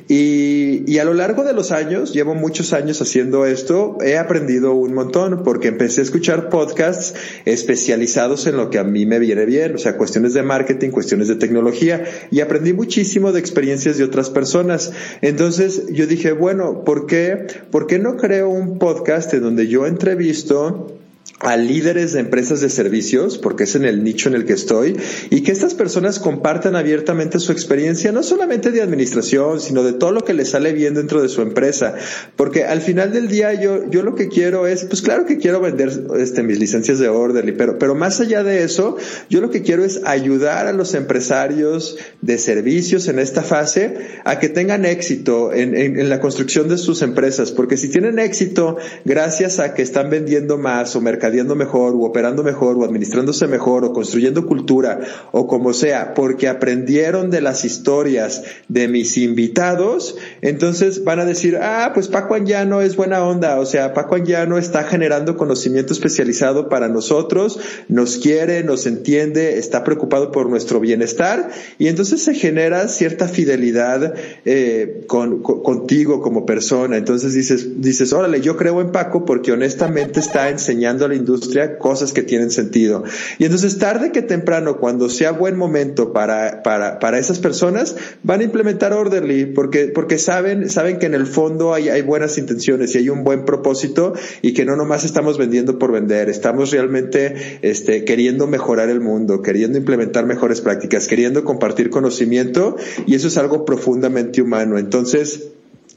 Y, y a lo largo de los años, llevo muchos años haciendo esto, he aprendido un montón porque empecé a escuchar podcasts especializados en lo que a mí me viene bien, o sea, cuestiones de marketing, cuestiones de tecnología, y aprendí muchísimo de experiencias de otras personas. Entonces yo dije, bueno, ¿por qué, ¿por qué no creo un podcast en donde yo entrevisto a líderes de empresas de servicios, porque es en el nicho en el que estoy, y que estas personas compartan abiertamente su experiencia, no solamente de administración, sino de todo lo que les sale bien dentro de su empresa. Porque al final del día yo, yo lo que quiero es, pues claro que quiero vender este, mis licencias de Orderly, pero, pero más allá de eso, yo lo que quiero es ayudar a los empresarios de servicios en esta fase a que tengan éxito en, en, la construcción de sus empresas, porque si tienen éxito gracias a que están vendiendo más o mercadando mejor, o operando mejor, o administrándose mejor, o construyendo cultura, o como sea, porque aprendieron de las historias de mis invitados, entonces van a decir, ah, pues Paco Anjano es buena onda, o sea, Paco Anjano está generando conocimiento especializado para nosotros, nos quiere, nos entiende, está preocupado por nuestro bienestar, y entonces se genera cierta fidelidad eh, con, contigo como persona. Entonces dices, dices, órale, yo creo en Paco porque honestamente está la industria cosas que tienen sentido. Y entonces tarde que temprano, cuando sea buen momento para, para, para esas personas, van a implementar Orderly porque, porque saben, saben que en el fondo hay, hay buenas intenciones y hay un buen propósito y que no nomás estamos vendiendo por vender, estamos realmente este, queriendo mejorar el mundo, queriendo implementar mejores prácticas, queriendo compartir conocimiento y eso es algo profundamente humano. Entonces,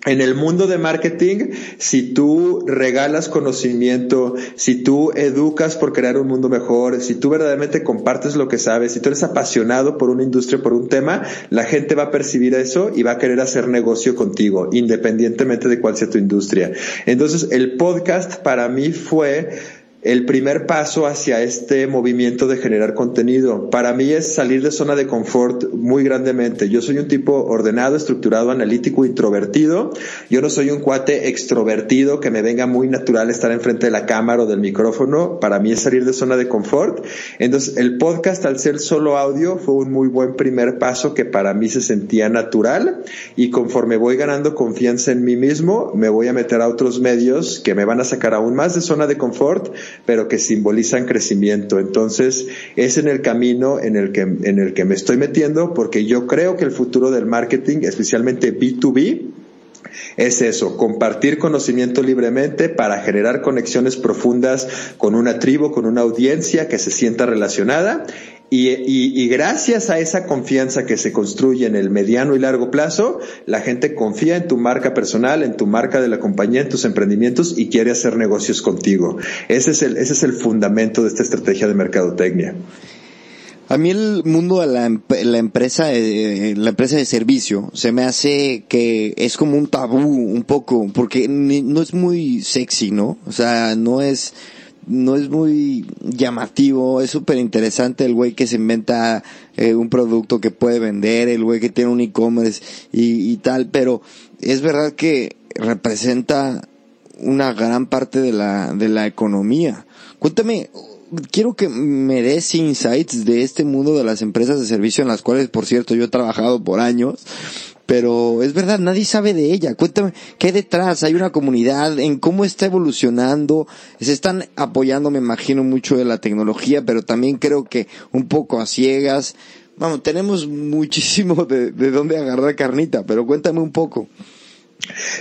en el mundo de marketing, si tú regalas conocimiento, si tú educas por crear un mundo mejor, si tú verdaderamente compartes lo que sabes, si tú eres apasionado por una industria, por un tema, la gente va a percibir eso y va a querer hacer negocio contigo, independientemente de cuál sea tu industria. Entonces, el podcast para mí fue el primer paso hacia este movimiento de generar contenido. Para mí es salir de zona de confort muy grandemente. Yo soy un tipo ordenado, estructurado, analítico, introvertido. Yo no soy un cuate extrovertido que me venga muy natural estar enfrente de la cámara o del micrófono. Para mí es salir de zona de confort. Entonces, el podcast al ser solo audio fue un muy buen primer paso que para mí se sentía natural y conforme voy ganando confianza en mí mismo, me voy a meter a otros medios que me van a sacar aún más de zona de confort pero que simbolizan crecimiento. Entonces, es en el camino en el que, en el que me estoy metiendo porque yo creo que el futuro del marketing, especialmente B2B, es eso, compartir conocimiento libremente para generar conexiones profundas con una tribu, con una audiencia que se sienta relacionada y, gracias a esa confianza que se construye en el mediano y largo plazo, la gente confía en tu marca personal, en tu marca de la compañía, en tus emprendimientos y quiere hacer negocios contigo. Ese es el, ese es el fundamento de esta estrategia de mercadotecnia. A mí el mundo de la, empresa, eh, la empresa de servicio, se me hace que es como un tabú un poco, porque no es muy sexy, ¿no? O sea, no es, no es muy llamativo, es súper interesante el güey que se inventa eh, un producto que puede vender, el güey que tiene un e-commerce y, y, tal, pero es verdad que representa una gran parte de la, de la economía. Cuéntame, quiero que me des insights de este mundo de las empresas de servicio en las cuales, por cierto, yo he trabajado por años pero es verdad, nadie sabe de ella. Cuéntame, ¿qué detrás? Hay una comunidad, en cómo está evolucionando. Se están apoyando, me imagino, mucho de la tecnología, pero también creo que un poco a ciegas. Vamos, tenemos muchísimo de, de dónde agarrar carnita, pero cuéntame un poco.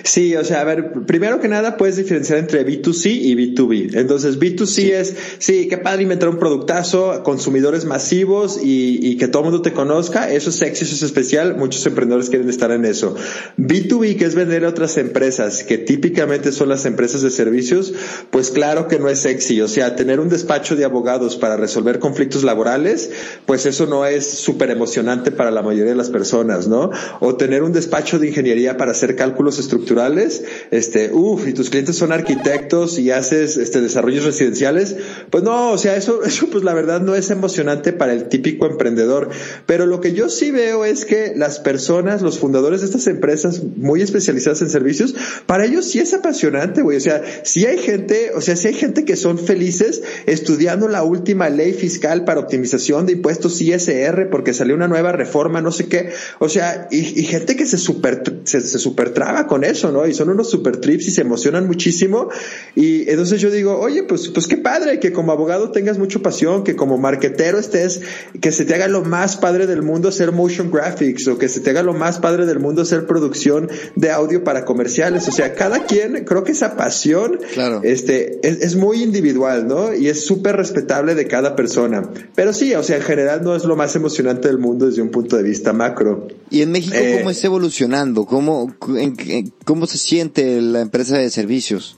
Sí, o sea, a ver, primero que nada puedes diferenciar entre B2C y B2B. Entonces, B2C es, sí, qué padre inventar un productazo, consumidores masivos y, que todo el mundo te conozca. Eso es sexy, eso es especial. Muchos emprendedores quieren estar en eso. B2B, que es vender a otras empresas, que típicamente son las empresas de servicios, pues claro que no es sexy. O sea, tener un despacho de abogados para resolver conflictos laborales, pues eso no es súper emocionante para la mayoría de las personas, ¿no? O tener un despacho de ingeniería para hacer cálculos estructurales, este, uff, y tus clientes son arquitectos y haces este desarrollos residenciales, pues no, o sea, eso, (laughs) eso pues la verdad no es emocionante para el típico emprendedor. Pero lo que yo sí veo es que las personas, los fundadores de estas empresas muy especializadas en servicios, para ellos sí es apasionante, güey. O sea, si hay gente, o sea, si hay gente que son felices estudiando la última ley fiscal para optimización de impuestos ISR porque salió una nueva reforma, no sé qué. O sea, y, gente que se super, se, se super con eso, ¿no? Y son unos super trips y se emocionan muchísimo. Y entonces yo digo, oye, pues, pues qué padre que como abogado tengas mucha pasión, que como marquetero estés, que se te haga lo más padre del mundo hacer motion graphics o que se te haga lo más padre del mundo hacer producción de audio para comerciales. O sea, cada quien, creo que esa pasión, claro. este, es, es muy individual, ¿no? Y es súper respetable de cada persona. Pero sí, o sea, en general no es lo más emocionante del mundo desde un punto de vista macro. ¿Y en México cómo eh, está evolucionando? ¿Cómo, en, ¿Cómo se siente la empresa de servicios?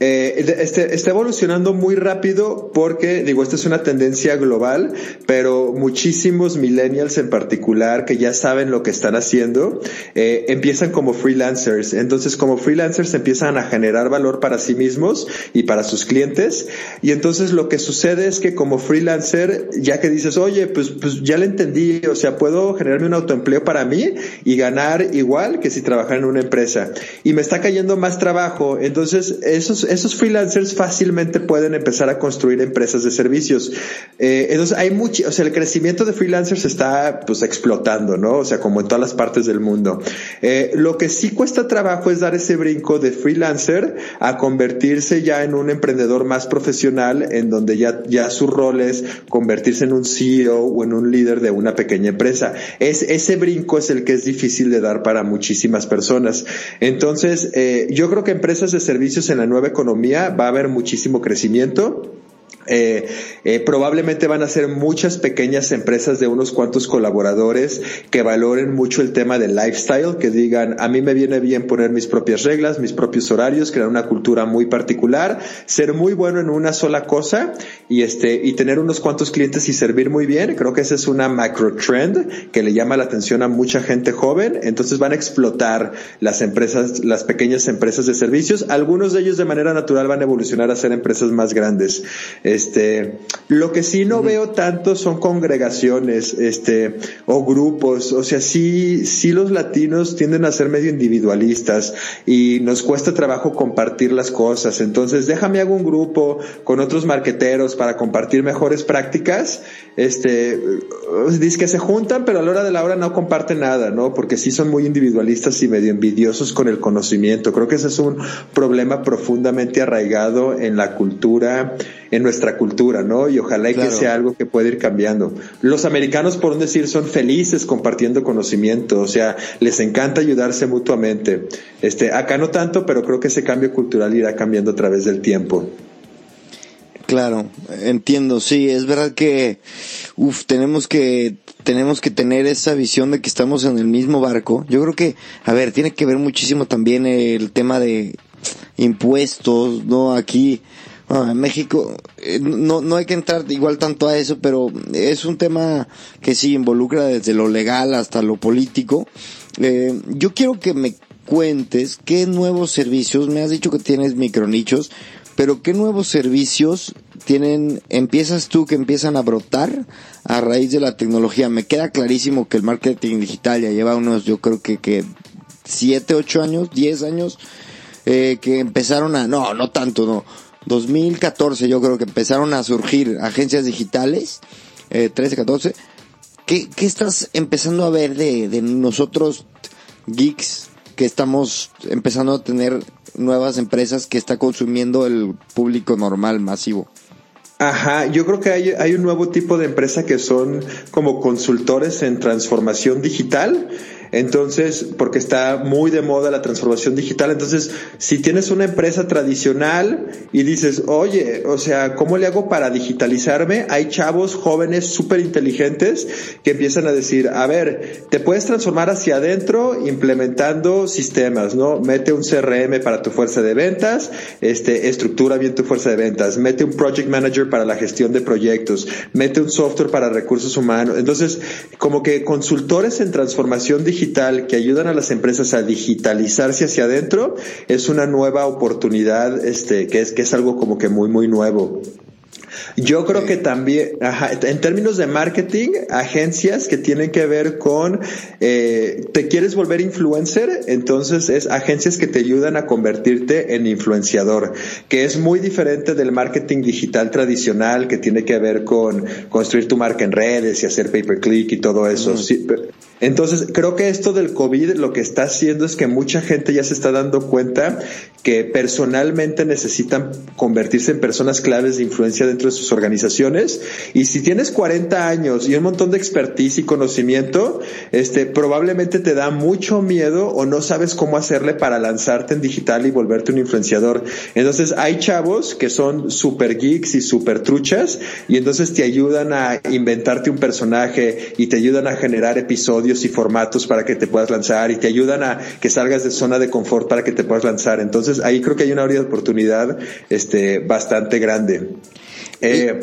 Eh, este, está evolucionando muy rápido porque, digo, esta es una tendencia global, pero muchísimos millennials en particular que ya saben lo que están haciendo, eh, empiezan como freelancers. Entonces, como freelancers empiezan a generar valor para sí mismos y para sus clientes. Y entonces lo que sucede es que como freelancer, ya que dices, oye, pues, pues ya le entendí, o sea, puedo generarme un autoempleo para mí y ganar igual que si trabajara en una empresa. Y me está cayendo más trabajo. Entonces, esos esos freelancers fácilmente pueden empezar a construir empresas de servicios. Eh, entonces hay mucho, o sea, el crecimiento de freelancers está pues explotando, ¿no? O sea, como en todas las partes del mundo. Eh, lo que sí cuesta trabajo es dar ese brinco de freelancer a convertirse ya en un emprendedor más profesional, en donde ya, ya su rol es convertirse en un CEO o en un líder de una pequeña empresa. Es, ese brinco es el que es difícil de dar para muchísimas personas. Entonces, eh, yo creo que empresas de servicios en la nueva economía va a haber muchísimo crecimiento. Eh, eh, probablemente van a ser muchas pequeñas empresas de unos cuantos colaboradores que valoren mucho el tema del lifestyle, que digan, a mí me viene bien poner mis propias reglas, mis propios horarios, crear una cultura muy particular, ser muy bueno en una sola cosa y este, y tener unos cuantos clientes y servir muy bien. Creo que esa es una macro trend que le llama la atención a mucha gente joven. Entonces van a explotar las empresas, las pequeñas empresas de servicios. Algunos de ellos de manera natural van a evolucionar a ser empresas más grandes. Este, lo que sí no veo tanto son congregaciones, este, o grupos. O sea, sí, sí los latinos tienden a ser medio individualistas y nos cuesta trabajo compartir las cosas. Entonces, déjame hago un grupo con otros marqueteros para compartir mejores prácticas. Este, dice que se juntan, pero a la hora de la hora no comparten nada, ¿no? Porque sí son muy individualistas y medio envidiosos con el conocimiento. Creo que ese es un problema profundamente arraigado en la cultura, en nuestra cultura, ¿no? Y ojalá que sea algo que pueda ir cambiando. Los americanos, por un decir, son felices compartiendo conocimiento, o sea, les encanta ayudarse mutuamente. Este, acá no tanto, pero creo que ese cambio cultural irá cambiando a través del tiempo. Claro, entiendo, sí, es verdad que, uff, tenemos que, tenemos que tener esa visión de que estamos en el mismo barco. Yo creo que, a ver, tiene que ver muchísimo también el tema de impuestos, ¿no? Aquí, En México eh, no, no hay que entrar igual tanto a eso, pero es un tema que sí involucra desde lo legal hasta lo político. Eh, yo quiero que me cuentes qué nuevos servicios, me has dicho que tienes micronichos, pero qué nuevos servicios tienen, empiezas tú que empiezan a brotar a raíz de la tecnología. Me queda clarísimo que el marketing digital ya lleva unos, yo creo que, que siete, ocho años, diez años, eh, que empezaron a, no, no tanto, no, 2014 yo creo que empezaron a surgir agencias digitales, eh, 13, 14. ¿Qué, ¿Qué estás empezando a ver de, de nosotros geeks que estamos empezando a tener nuevas empresas que está consumiendo el público normal, masivo? Ajá, yo creo que hay, hay, un nuevo tipo de empresa que son como consultores en transformación digital entonces, porque está muy de moda la transformación digital. Entonces, si tienes una empresa tradicional y dices, oye, o sea, ¿cómo le hago para digitalizarme? Hay chavos jóvenes súper inteligentes que empiezan a decir, a ver, te puedes transformar hacia adentro implementando sistemas, ¿no? Mete un CRM para tu fuerza de ventas, este, estructura bien tu fuerza de ventas, mete un project manager para la gestión de proyectos, mete un software para recursos humanos. Entonces, como que consultores en transformación digital que ayudan a las empresas a digitalizarse hacia adentro es una nueva oportunidad, este, que es, que es algo como que muy, muy nuevo. Yo creo que también, en términos de marketing, agencias que tienen que ver con, eh, te quieres volver influencer, entonces es agencias que te ayudan a convertirte en influenciador, que es muy diferente del marketing digital tradicional que tiene que ver con construir tu marca en redes y hacer pay per click y todo eso. Entonces, creo que esto del COVID lo que está haciendo es que mucha gente ya se está dando cuenta que personalmente necesitan convertirse en personas claves de influencia dentro de sus organizaciones. Y si tienes 40 años y un montón de expertise y conocimiento, este, probablemente te da mucho miedo o no sabes cómo hacerle para lanzarte en digital y volverte un influenciador. Entonces hay chavos que son super geeks y super truchas y entonces te ayudan a inventarte un personaje y te ayudan a generar episodios y formatos para que te puedas lanzar y te ayudan a que salgas de zona de confort para que te puedas lanzar. Entonces ahí creo que hay una área de oportunidad este, bastante grande. Eh,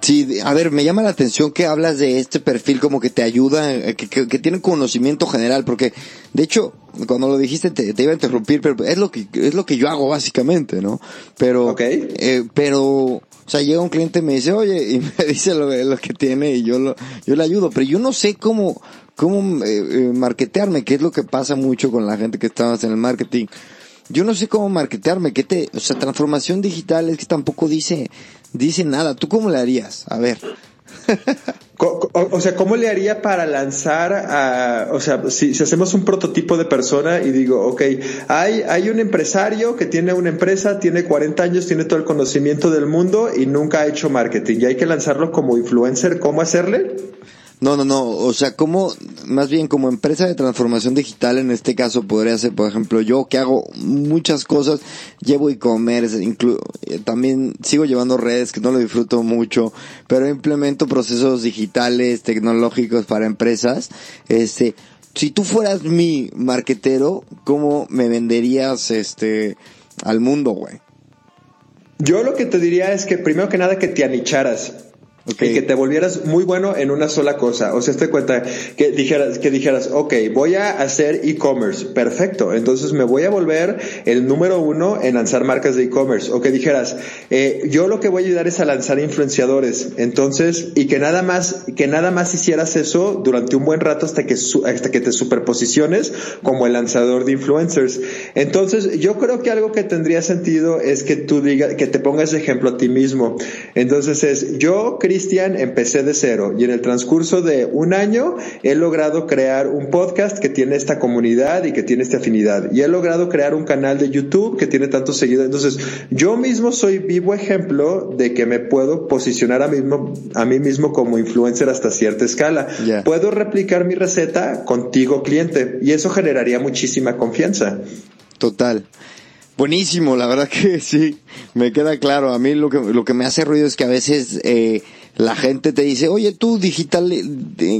sí, a ver, me llama la atención que hablas de este perfil como que te ayuda, eh, que, que, tiene conocimiento general, porque de hecho, cuando lo dijiste te, iba a interrumpir, pero es lo que es lo que yo hago básicamente, ¿no? Pero, eh, pero, o sea, llega un cliente y me dice, oye, y (laughs) me dice lo, lo que tiene y yo lo, yo le ayudo, pero yo no sé cómo, cómo eh, marketearme, que es lo que pasa mucho con la gente que está en el marketing yo no sé cómo marketearme, que te, o sea, transformación digital es que tampoco dice, dice nada. ¿Tú cómo le harías? A ver. (laughs) O, sea, ¿cómo le haría para lanzar a, o sea, si, si, hacemos un prototipo de persona y digo, ok, hay, hay un empresario que tiene una empresa, tiene 40 años, tiene todo el conocimiento del mundo y nunca ha hecho marketing y hay que lanzarlo como influencer, ¿cómo hacerle? No, no, no. O sea, como, más bien como empresa de transformación digital, en este caso podría ser, por ejemplo, yo que hago muchas cosas, llevo e-commerce, eh, también sigo llevando redes que no lo disfruto mucho, pero implemento procesos digitales, tecnológicos para empresas. Este, si tú fueras mi marquetero, ¿cómo me venderías, este, al mundo, güey? Yo lo que te diría es que primero que nada que te anicharas. Y que te volvieras muy bueno en una sola cosa. O sea, te cuenta que dijeras, que dijeras, ok, voy a hacer e-commerce. Perfecto. Entonces me voy a volver el número uno en lanzar marcas de e-commerce. O que dijeras, eh, yo lo que voy a ayudar es a lanzar influenciadores. Entonces, y que nada más, que nada más hicieras eso durante un buen rato hasta que, hasta que te superposiciones como el lanzador de influencers. Entonces, yo creo que algo que tendría sentido es que tú digas, que te pongas de ejemplo a ti mismo. Entonces es, yo, Cristian, empecé de cero y en el transcurso de un año he logrado crear un podcast que tiene esta comunidad y que tiene esta afinidad. Y he logrado crear un canal de YouTube que tiene tantos seguidores. Entonces, yo mismo soy vivo ejemplo de que me puedo posicionar a, mismo, a mí mismo como influencer hasta cierta escala. Puedo replicar mi receta contigo, cliente, y eso generaría muchísima confianza. Total. Buenísimo, la verdad que (laughs) sí, me queda claro. A mí lo que, lo que me hace ruido es que a veces eh, la gente te dice, oye tú digital eh,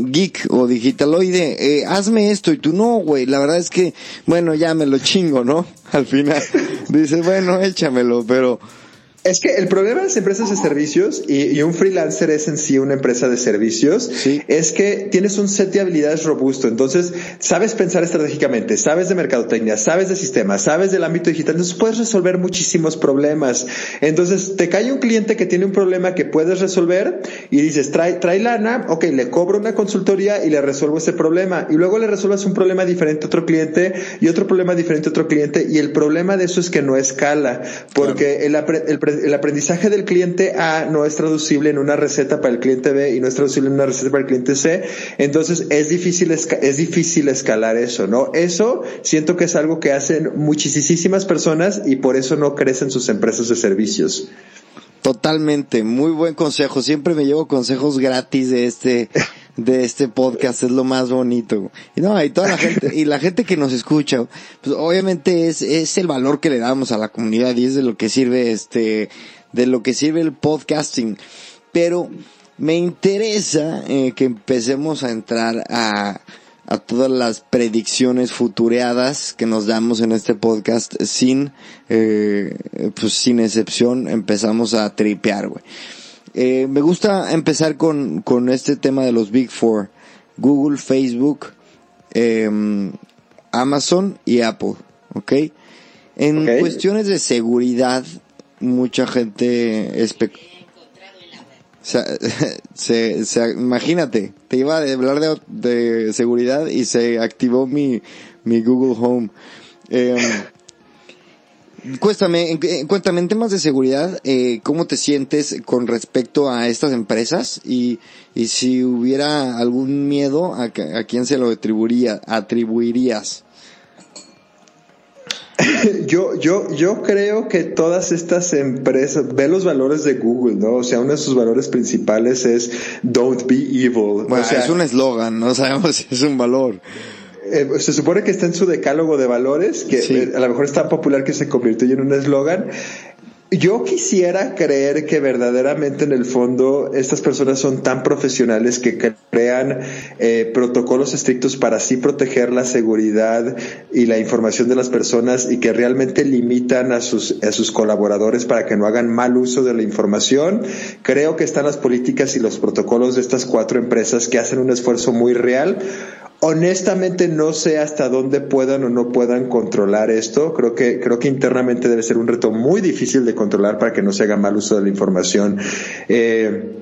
geek o digitaloide, eh, hazme esto y tú no, güey, la verdad es que, bueno, ya me lo chingo, ¿no? (laughs) Al final dices, bueno, échamelo, pero es que el problema de las empresas de servicios y, un freelancer es en sí una empresa de servicios, es que tienes un set de habilidades robusto, entonces sabes pensar estratégicamente, sabes de mercadotecnia, sabes de sistemas, sabes del ámbito digital, entonces puedes resolver muchísimos problemas. Entonces te cae un cliente que tiene un problema que puedes resolver y dices, trae, trae lana, ok, le cobro una consultoría y le resuelvo ese problema y luego le resuelves un problema diferente a otro cliente y otro problema diferente a otro cliente y el problema de eso es que no escala porque el, el el aprendizaje del cliente A no es traducible en una receta para el cliente B y no es traducible en una receta para el cliente C. Entonces es difícil, es difícil escalar eso, ¿no? Eso siento que es algo que hacen muchísimas personas y por eso no crecen sus empresas de servicios. Totalmente, muy buen consejo. Siempre me llevo consejos gratis de este, de este podcast, es lo más bonito. Y no, y toda la gente, y la gente que nos escucha, pues obviamente es, es el valor que le damos a la comunidad y es de lo que sirve este, de lo que sirve el podcasting. Pero me interesa eh, que empecemos a entrar a, a todas las predicciones futureadas que nos damos en este podcast sin, eh, pues sin excepción empezamos a tripear, güey. Eh, me gusta empezar con, con este tema de los Big Four. Google, Facebook, eh, Amazon y Apple, ¿ok? En cuestiones de seguridad, mucha gente (laughs) se, se, imagínate, te iba a hablar de, seguridad y se activó mi, mi Google Home. Eh, cuéntame, cuéntame en temas de seguridad, eh, ¿cómo te sientes con respecto a estas empresas? Y, y si hubiera algún miedo, ¿a, a quién se lo atribuiría, atribuirías? (laughs) Yo, yo, yo creo que todas estas empresas, ve los valores de Google, ¿no? O sea, uno de sus valores principales es don't be evil. Bueno, es un eslogan, no sabemos (laughs) si es un valor. Eh, se supone que está en su decálogo de valores, que a lo mejor es tan popular que se convirtió en un eslogan. Yo quisiera creer que verdaderamente en el fondo estas personas son tan profesionales que crean eh, protocolos estrictos para así proteger la seguridad y la información de las personas y que realmente limitan a sus, a sus colaboradores para que no hagan mal uso de la información. Creo que están las políticas y los protocolos de estas cuatro empresas que hacen un esfuerzo muy real Honestamente no sé hasta dónde puedan o no puedan controlar esto. Creo que creo que internamente debe ser un reto muy difícil de controlar para que no se haga mal uso de la información. Eh,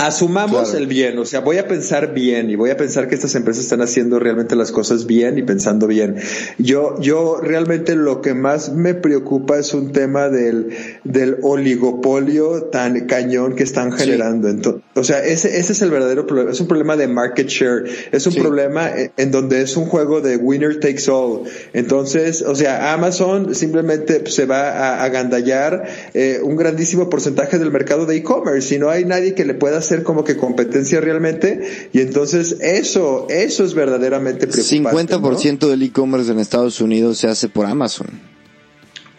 Asumamos el bien, o sea, voy a pensar bien y voy a pensar que estas empresas están haciendo realmente las cosas bien y pensando bien. Yo, yo realmente lo que más me preocupa es un tema del, del oligopolio tan cañón que están generando. Entonces, o sea, ese, ese es el verdadero problema. Es un problema de market share. Es un problema en donde es un juego de winner takes all. Entonces, o sea, Amazon simplemente se va a agandallar eh, un grandísimo porcentaje del mercado de e-commerce y no hay nadie que le pueda ser como que competencia realmente y entonces eso, eso es verdaderamente preocupante. 50% del e-commerce en Estados Unidos se hace por Amazon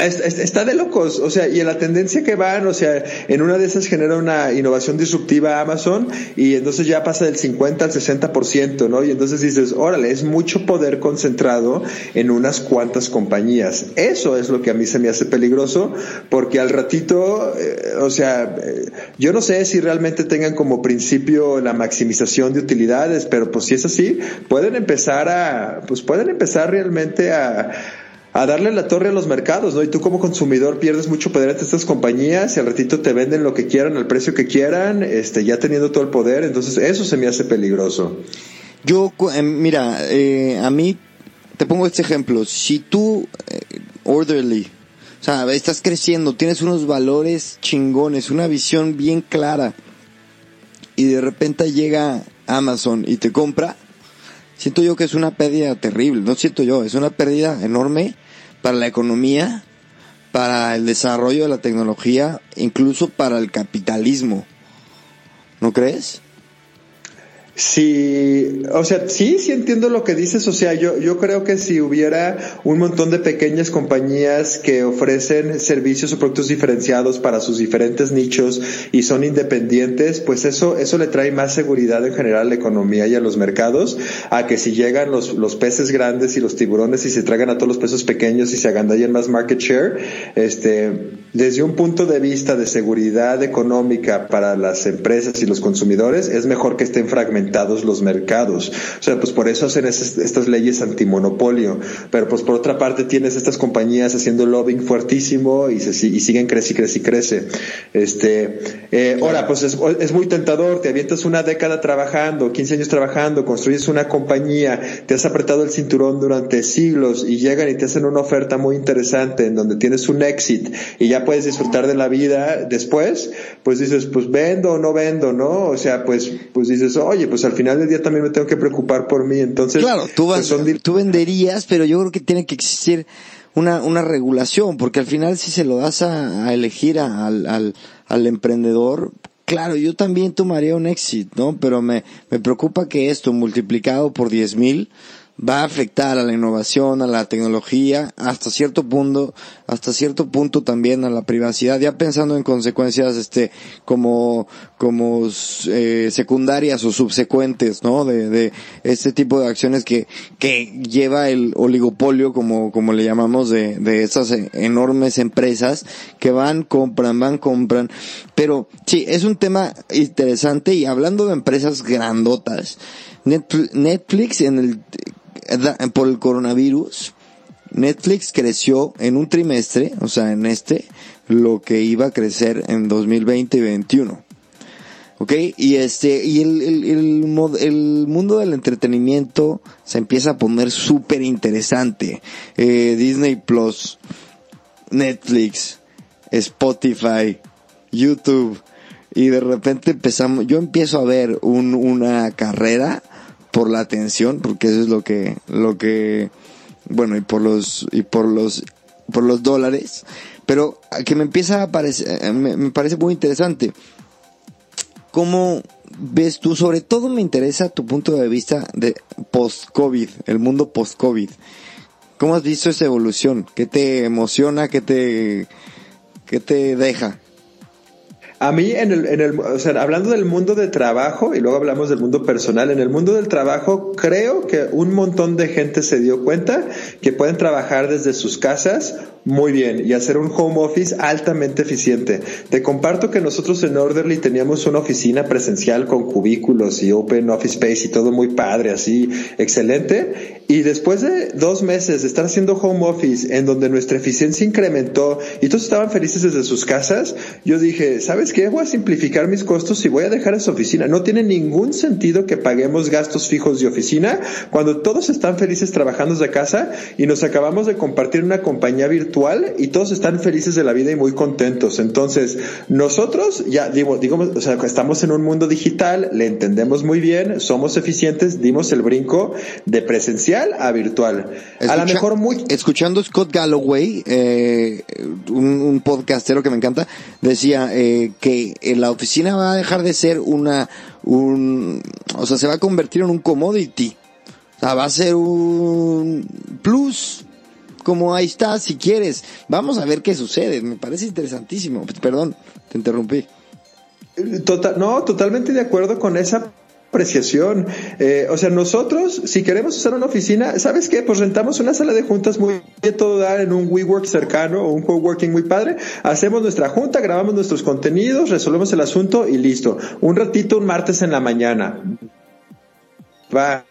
está de locos, o sea, y en la tendencia que van, o sea, en una de esas genera una innovación disruptiva Amazon y entonces ya pasa del 50 al 60%, ¿no? Y entonces dices, órale, es mucho poder concentrado en unas cuantas compañías. Eso es lo que a mí se me hace peligroso porque al ratito, eh, o sea, eh, yo no sé si realmente tengan como principio la maximización de utilidades, pero pues si es así, pueden empezar a, pues pueden empezar realmente a a darle la torre a los mercados, ¿no? Y tú como consumidor pierdes mucho poder ante estas compañías y al ratito te venden lo que quieran, al precio que quieran, este, ya teniendo todo el poder, entonces eso se me hace peligroso. Yo, eh, mira, eh, a mí, te pongo este ejemplo, si tú, eh, orderly, o sea, estás creciendo, tienes unos valores chingones, una visión bien clara, y de repente llega Amazon y te compra, siento yo que es una pérdida terrible, no siento yo, es una pérdida enorme para la economía, para el desarrollo de la tecnología, incluso para el capitalismo. ¿No crees? Sí, o sea, sí, sí entiendo lo que dices. O sea, yo, yo creo que si hubiera un montón de pequeñas compañías que ofrecen servicios o productos diferenciados para sus diferentes nichos y son independientes, pues eso, eso le trae más seguridad en general a la economía y a los mercados, a que si llegan los, los peces grandes y los tiburones y se tragan a todos los peces pequeños y se agandallan más market share, este, desde un punto de vista de seguridad económica para las empresas y los consumidores, es mejor que estén fragmentados los mercados. O sea, pues por eso hacen estas leyes antimonopolio. Pero pues por otra parte tienes estas compañías haciendo lobbying fuertísimo y, se, y siguen crece y crece y crece. Este, eh, ahora, pues es, es, muy tentador, te avientas una década trabajando, 15 años trabajando, construyes una compañía, te has apretado el cinturón durante siglos y llegan y te hacen una oferta muy interesante en donde tienes un exit y ya puedes disfrutar de la vida después, pues dices, pues vendo o no vendo, ¿no? O sea, pues, pues dices, oye, pues al final del día también me tengo que preocupar por mí. Entonces, claro, tú, vas, pues, tú venderías, pero yo creo que tiene que existir una, una regulación, porque al final si se lo das a, elegir al, al, al emprendedor, claro, yo también tomaría un exit, ¿no? Pero me, me preocupa que esto multiplicado por diez mil, va a afectar a la innovación, a la tecnología, hasta cierto punto, hasta cierto punto también a la privacidad, ya pensando en consecuencias este como como eh, secundarias o subsecuentes, ¿no? De, de este tipo de acciones que que lleva el oligopolio como como le llamamos de de estas enormes empresas que van compran, van compran, pero sí, es un tema interesante y hablando de empresas grandotas, Netflix en el por el coronavirus, Netflix creció en un trimestre, o sea, en este, lo que iba a crecer en 2020 y 2021. ¿Ok? Y este, y el, el, el, el mundo del entretenimiento se empieza a poner súper interesante. Eh, Disney Plus, Netflix, Spotify, YouTube, y de repente empezamos, yo empiezo a ver un, una carrera por la atención, porque eso es lo que, lo que, bueno, y por los, y por los, por los dólares, pero que me empieza a parecer, eh, me, parece muy interesante. ¿Cómo ves tú? Sobre todo me interesa tu punto de vista de post-COVID, el mundo post-COVID. ¿Cómo has visto esa evolución? ¿Qué te emociona? ¿Qué te, qué te deja? A mí, en el, en el, o sea, hablando del mundo de trabajo y luego hablamos del mundo personal, en el mundo del trabajo creo que un montón de gente se dio cuenta que pueden trabajar desde sus casas muy bien y hacer un home office altamente eficiente. Te comparto que nosotros en Orderly teníamos una oficina presencial con cubículos y open office space y todo muy padre, así excelente. Y después de dos meses de estar haciendo home office en donde nuestra eficiencia incrementó y todos estaban felices desde sus casas, yo dije, ¿sabes qué? Voy a simplificar mis costos y voy a dejar esa oficina. No tiene ningún sentido que paguemos gastos fijos de oficina cuando todos están felices trabajando desde casa y nos acabamos de compartir una compañía virtual virtual y todos están felices de la vida y muy contentos. Entonces, nosotros ya digo, digamos, o sea, estamos en un mundo digital, le entendemos muy bien, somos eficientes, dimos el brinco de presencial a virtual. a lo mejor muy... Escuchando Scott Galloway, eh, un, un, podcastero que me encanta, decía eh, que la oficina va a dejar de ser una, un, o sea, se va a convertir en un commodity. O sea, va a ser un plus como ahí está, si quieres. Vamos a ver qué sucede. Me parece interesantísimo. Perdón, te interrumpí. Total, no, totalmente de acuerdo con esa apreciación. Eh, o sea, nosotros, si queremos usar una oficina, ¿sabes qué? Pues rentamos una sala de juntas muy de todo dar en un WeWork cercano o un coworking muy padre. Hacemos nuestra junta, grabamos nuestros contenidos, resolvemos el asunto y listo. Un ratito, un martes en la mañana. Va.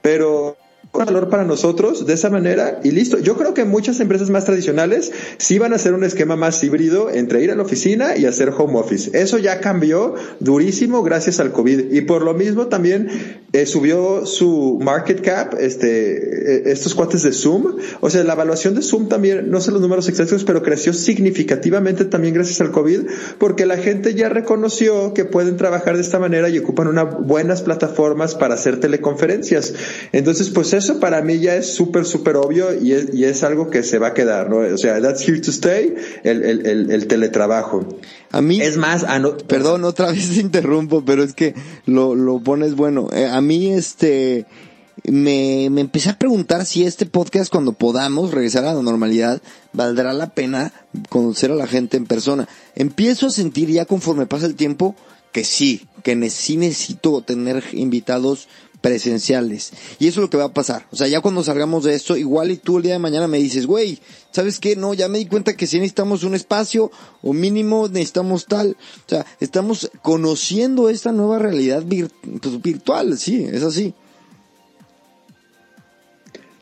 Pero valor para nosotros de esa manera y listo. Yo creo que muchas empresas más tradicionales sí van a hacer un esquema más híbrido entre ir a la oficina y hacer home office. Eso ya cambió durísimo gracias al COVID y por lo mismo también eh, subió su market cap, este, eh, estos cuates de Zoom. O sea, la evaluación de Zoom también, no sé los números exactos, pero creció significativamente también gracias al COVID porque la gente ya reconoció que pueden trabajar de esta manera y ocupan unas buenas plataformas para hacer teleconferencias. Entonces, pues eso eso para mí ya es súper, súper obvio y es, y es algo que se va a quedar, ¿no? O sea, that's here to stay, el, el, el, teletrabajo. A mí, es más, ah, perdón, otra (laughs) vez te interrumpo, pero es que lo, lo pones bueno. Eh, a mí, este, me, me empecé a preguntar si este podcast, cuando podamos regresar a la normalidad, valdrá la pena conocer a la gente en persona. Empiezo a sentir ya conforme pasa el tiempo que sí, que sí necesito tener invitados presenciales. Y eso es lo que va a pasar. O sea, ya cuando salgamos de esto, igual y tú el día de mañana me dices, güey, ¿sabes qué? No, ya me di cuenta que si necesitamos un espacio o mínimo necesitamos tal. O sea, estamos conociendo esta nueva realidad pues, virtual, sí, es así.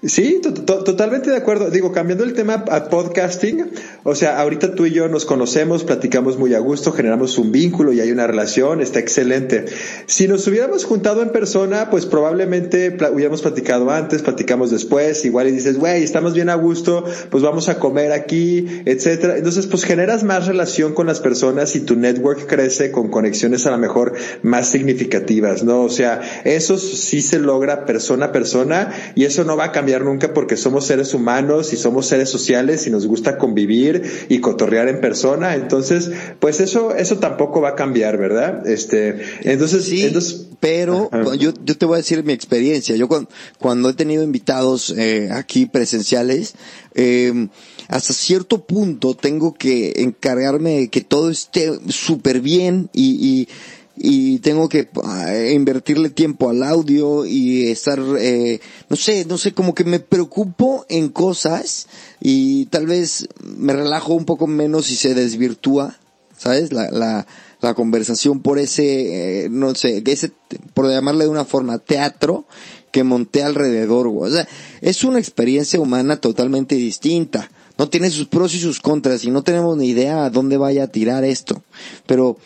Sí, totalmente de acuerdo. Digo, cambiando el tema a podcasting, o sea, ahorita tú y yo nos conocemos, platicamos muy a gusto, generamos un vínculo y hay una relación, está excelente. Si nos hubiéramos juntado en persona, pues probablemente hubiéramos platicado antes, platicamos después, igual y dices, güey, estamos bien a gusto, pues vamos a comer aquí, etcétera. Entonces, pues generas más relación con las personas y tu network crece con conexiones a lo mejor más significativas, ¿no? O sea, eso sí se logra persona a persona y eso no va a cambiar nunca porque somos seres humanos y somos seres sociales y nos gusta convivir y cotorrear en persona. Entonces, pues eso, eso tampoco va a cambiar, ¿verdad? Este, entonces, sí, pero yo, yo te voy a decir mi experiencia. Yo cuando, cuando he tenido invitados eh, aquí presenciales, eh, hasta cierto punto tengo que encargarme de que todo esté súper bien y, y y tengo que ah, invertirle tiempo al audio y estar, eh, no sé, no sé, como que me preocupo en cosas y tal vez me relajo un poco menos y se desvirtúa, ¿sabes? La, la, la conversación por ese, eh, no sé, ese, por llamarle de una forma, teatro que monté alrededor, o sea, es una experiencia humana totalmente distinta. No tiene sus pros y sus contras y no tenemos ni idea a dónde vaya a tirar esto. Pero,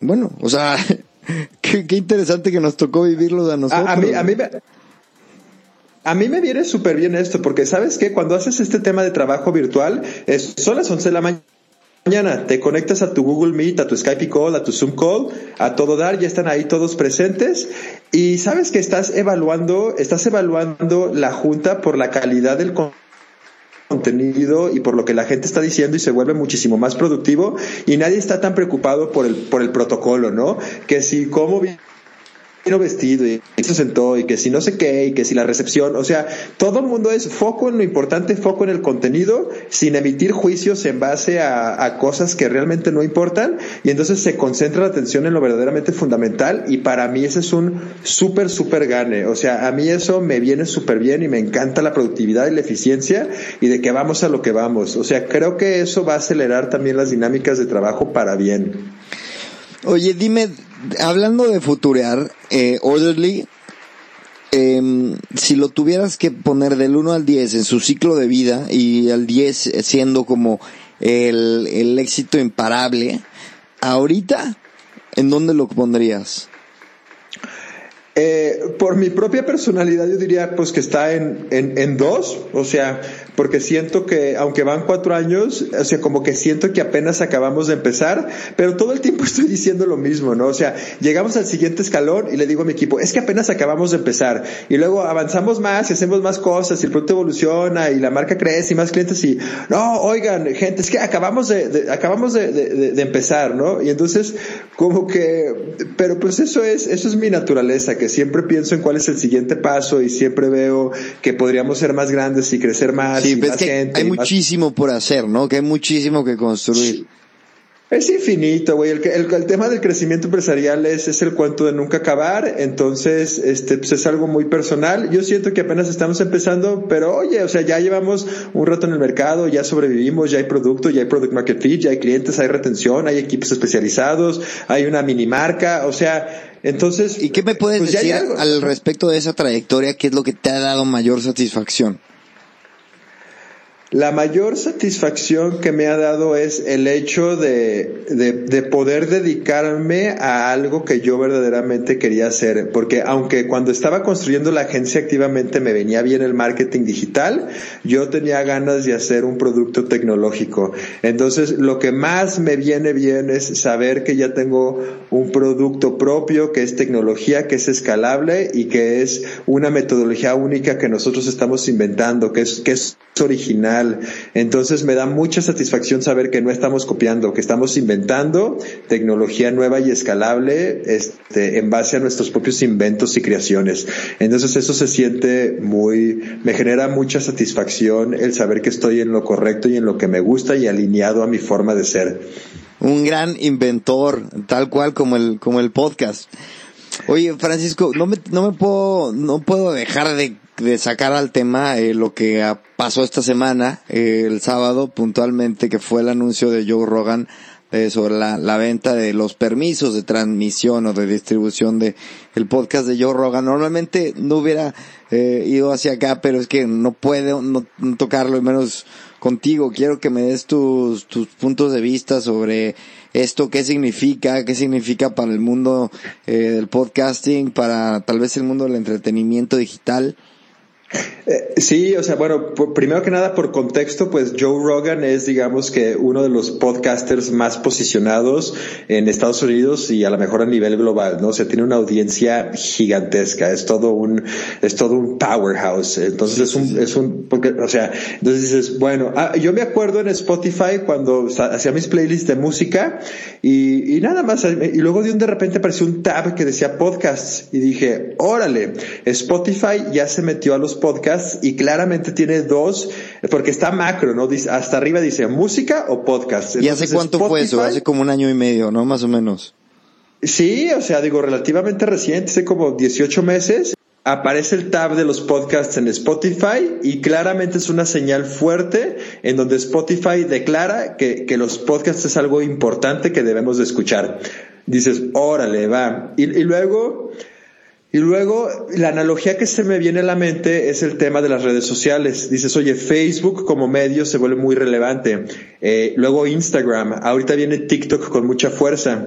bueno, o sea, (laughs) (laughs) qué, interesante que nos tocó vivirlo a nosotros. A, mí, a mí me... A mí me viene súper bien esto, porque sabes que cuando haces este tema de trabajo virtual, es, son las 11 de la mañana, te conectas a tu Google Meet, a tu Skype Call, a tu Zoom Call, a todo dar, ya están ahí todos presentes y sabes que estás evaluando, estás evaluando la junta por la calidad del contenido contenido y por lo que la gente está diciendo y se vuelve muchísimo más productivo y nadie está tan preocupado por el, por el protocolo, ¿no? Que si cómo vino vestido y se sentó y que si no sé qué y que si la recepción, o sea, todo el mundo es foco en lo importante, foco en el contenido, sin emitir juicios en base a, a cosas que realmente no importan y entonces se concentra la atención en lo verdaderamente fundamental y para mí ese es un súper, súper gane, o sea, a mí eso me viene súper bien y me encanta la productividad y la eficiencia y de que vamos a lo que vamos, o sea, creo que eso va a acelerar también las dinámicas de trabajo para bien. Oye, dime, hablando de futurear, eh, Orderly, em, si lo tuvieras que poner del 1 al 10 en su ciclo de vida y al 10 siendo como el, el éxito imparable, ahorita, ¿en dónde lo pondrías? Eh, por mi propia personalidad yo diría pues que está en, en, en, dos, o sea, porque siento que aunque van cuatro años, o sea, como que siento que apenas acabamos de empezar, pero todo el tiempo (laughs) estoy diciendo lo mismo, ¿no? O sea, llegamos al siguiente escalón y le digo a mi equipo, es que apenas acabamos de empezar y luego avanzamos más y hacemos más cosas y el producto evoluciona y la marca crece y más clientes y, no, oigan, gente, es que acabamos de, acabamos de, de, de empezar, ¿no? Y entonces, como que, pero pues eso es, eso es mi naturaleza, que siempre pienso en cuál es el siguiente paso y siempre veo que podríamos ser más grandes y crecer más. Sí, y ves más que gente hay y más- muchísimo por hacer, ¿no? Que hay muchísimo que construir. Es infinito, güey. El, el, el tema del crecimiento empresarial es, es el cuento de nunca acabar. Entonces, este, pues es algo muy personal. Yo siento que apenas estamos empezando, pero oye, o sea, ya llevamos un rato en el mercado, ya sobrevivimos, ya hay producto, ya hay product market fit, ya hay clientes, hay retención, hay equipos especializados, hay una mini marca, o sea, entonces. ¿Y qué me puedes pues decir al respecto de esa trayectoria? ¿Qué es lo que te ha dado mayor satisfacción? La mayor satisfacción que me ha dado es el hecho de, de, de poder dedicarme a algo que yo verdaderamente quería hacer. Porque aunque cuando estaba construyendo la agencia activamente me venía bien el marketing digital, yo tenía ganas de hacer un producto tecnológico. Entonces, lo que más me viene bien es saber que ya tengo un producto propio, que es tecnología, que es escalable y que es una metodología única que nosotros estamos inventando, que es, que es original. Entonces me da mucha satisfacción saber que no estamos copiando, que estamos inventando tecnología nueva y escalable este, en base a nuestros propios inventos y creaciones. Entonces eso se siente muy, me genera mucha satisfacción el saber que estoy en lo correcto y en lo que me gusta y alineado a mi forma de ser. Un gran inventor, tal cual como el, como el podcast. Oye, Francisco, no me, no me puedo, no puedo dejar de, de sacar al tema eh, lo que ah, pasó esta semana, eh, el sábado puntualmente, que fue el anuncio de Joe Rogan eh, sobre la, la venta de los permisos de transmisión o de distribución de el podcast de Joe Rogan. Normalmente no hubiera eh, ido hacia acá, pero es que no puedo no, no tocarlo, y menos contigo. Quiero que me des tus, tus puntos de vista sobre esto, qué significa, qué significa para el mundo eh, del podcasting, para tal vez el mundo del entretenimiento digital. Eh, sí, o sea, bueno, por- primero que nada por contexto, pues Joe Rogan es, digamos que uno de los podcasters más posicionados en Estados Unidos y a lo mejor a nivel global, ¿no? O sea, tiene una audiencia gigantesca, es todo un, es todo un powerhouse. Entonces es un, es un, porque, o sea, entonces dices, bueno, ah, yo me acuerdo en Spotify cuando hacía mis playlists de música y, y nada más, y luego de un de repente apareció un tab que decía podcasts y dije, órale, Spotify ya se metió a los podcasts y claramente tiene dos, porque está macro, ¿no? Dice, hasta arriba dice música o podcast. ¿Y hace cuánto fue eso? Hace como un año y medio, ¿no? Más o menos. Sí, o sea, digo, relativamente reciente, hace como 18 meses. Aparece el tab de los podcasts en Spotify y claramente es una señal fuerte en donde Spotify declara que, que los podcasts es algo importante que debemos de escuchar. Dices, órale, va. Y, y luego, y luego la analogía que se me viene a la mente es el tema de las redes sociales. Dices, oye, Facebook como medio se vuelve muy relevante. Eh, luego Instagram, ahorita viene TikTok con mucha fuerza.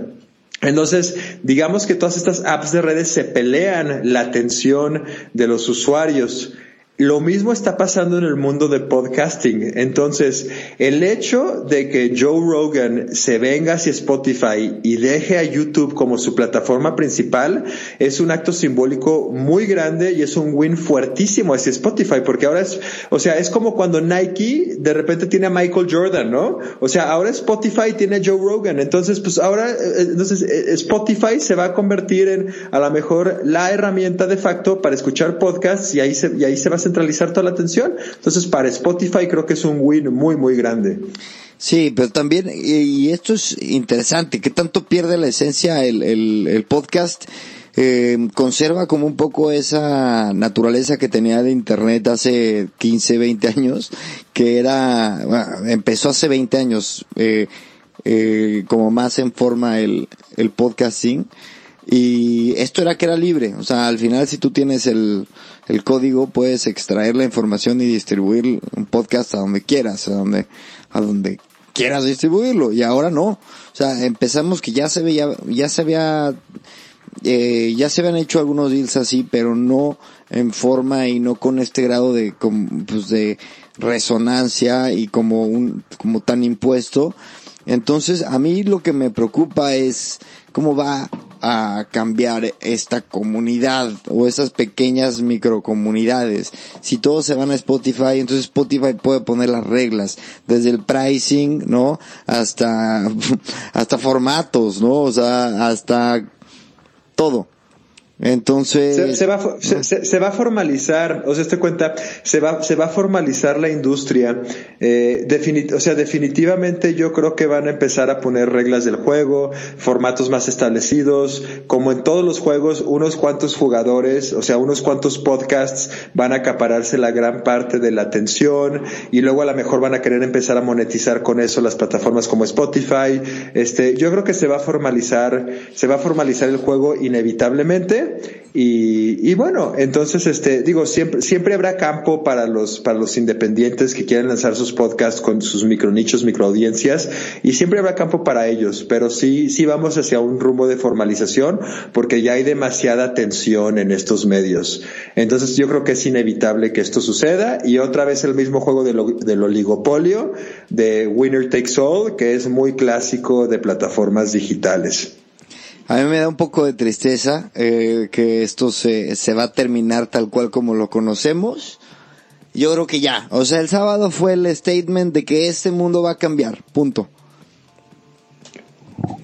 Entonces, digamos que todas estas apps de redes se pelean la atención de los usuarios. Lo mismo está pasando en el mundo de podcasting. Entonces, el hecho de que Joe Rogan se venga hacia Spotify y deje a YouTube como su plataforma principal es un acto simbólico muy grande y es un win fuertísimo hacia Spotify, porque ahora es, o sea, es como cuando Nike de repente tiene a Michael Jordan, ¿no? O sea, ahora Spotify tiene a Joe Rogan. Entonces, pues ahora, eh, entonces eh, Spotify se va a convertir en a lo mejor la herramienta de facto para escuchar podcasts y ahí se, y ahí se va a centralizar toda la atención. Entonces, para Spotify creo que es un win muy, muy grande. Sí, pero también, y, esto es interesante, ¿qué tanto pierde la esencia el, podcast? Eh, conserva como un poco esa naturaleza que tenía de internet hace 15, 20 años, que era, empezó hace 20 años, eh, eh, como más en forma el podcasting. Y esto era que era libre, o sea, al final si tú tienes el, el código puedes extraer la información y distribuir un podcast a donde quieras, a donde, a donde quieras distribuirlo. Y ahora no, o sea, empezamos que ya se veía, ya se había eh, ya se habían hecho algunos deals así, pero no en forma y no con este grado de, pues de resonancia y como un, como tan impuesto. Entonces, a mí lo que me preocupa es cómo va a cambiar esta comunidad o esas pequeñas microcomunidades. Si todos se van a Spotify, entonces Spotify puede poner las reglas, desde el pricing, ¿no? Hasta, (laughs) hasta formatos, ¿no? O sea, hasta todo. Entonces. Se, va, se, va a formalizar, o sea, este cuenta, se va, se va a formalizar la industria. Eh, o sea, definitivamente yo creo que van a empezar a poner reglas del juego, formatos más establecidos, como en todos los juegos, unos cuantos jugadores, o sea, unos cuantos podcasts van a acapararse la gran parte de la atención y luego a lo mejor van a querer empezar a monetizar con eso las plataformas como Spotify. Este, yo creo que se va a formalizar, se va a formalizar el juego inevitablemente y, bueno, entonces, este, digo, siempre, siempre habrá campo para los, para los independientes que quieran lanzar sus podcasts con sus micronichos, microaudiencias, y siempre habrá campo para ellos, pero sí, sí vamos hacia un rumbo de formalización, porque ya hay demasiada tensión en estos medios. Entonces yo creo que es inevitable que esto suceda, y otra vez el mismo juego del oligopolio, de Winner Takes All, que es muy clásico de plataformas digitales. A mí me da un poco de tristeza eh, que esto se, se va a terminar tal cual como lo conocemos. Yo creo que ya. O sea, el sábado fue el statement de que este mundo va a cambiar. Punto.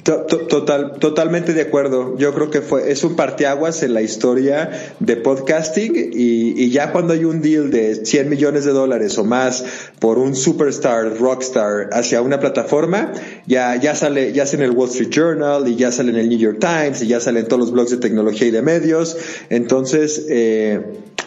Total, totalmente de acuerdo. Yo creo que fue, es un parteaguas en la historia de podcasting y, y, ya cuando hay un deal de 100 millones de dólares o más por un superstar, rockstar hacia una plataforma, ya, ya sale, ya sale en el Wall Street Journal y ya sale en el New York Times y ya salen todos los blogs de tecnología y de medios. Entonces, eh,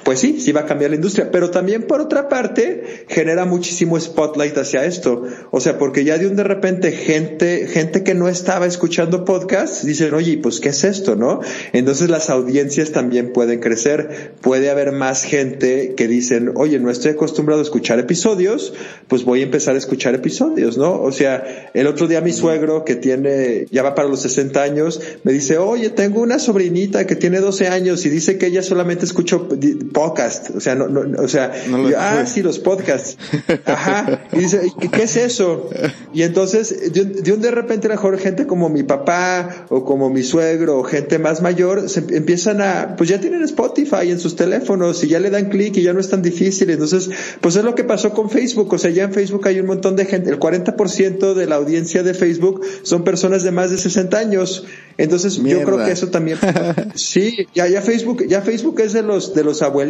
pues sí, sí va a cambiar la industria, pero también por otra parte genera muchísimo spotlight hacia esto. O sea, porque ya de un de repente gente, gente que no estaba escuchando podcasts dicen, oye, pues ¿qué es esto, no? Entonces las audiencias también pueden crecer. Puede haber más gente que dicen, oye, no estoy acostumbrado a escuchar episodios, pues voy a empezar a escuchar episodios, ¿no? O sea, el otro día mi suegro que tiene, ya va para los 60 años, me dice, oye, tengo una sobrinita que tiene 12 años y dice que ella solamente escuchó podcast, o sea, no, no o sea, ah, sí, los podcasts, (laughs) ajá, y dice, ¿qué, es eso? Y entonces, de, un de repente, mejor gente como mi papá, o como mi suegro, o gente más mayor, se empiezan a, pues ya tienen Spotify en sus teléfonos, y ya le dan clic, y ya no es tan difícil, entonces, pues es lo que pasó con Facebook, o sea, ya en Facebook hay un montón de gente, el 40% de la audiencia de Facebook son personas de más de 60 años, entonces yo creo que eso también, (laughs) sí, ya, ya Facebook, ya Facebook es de los, de los abuelos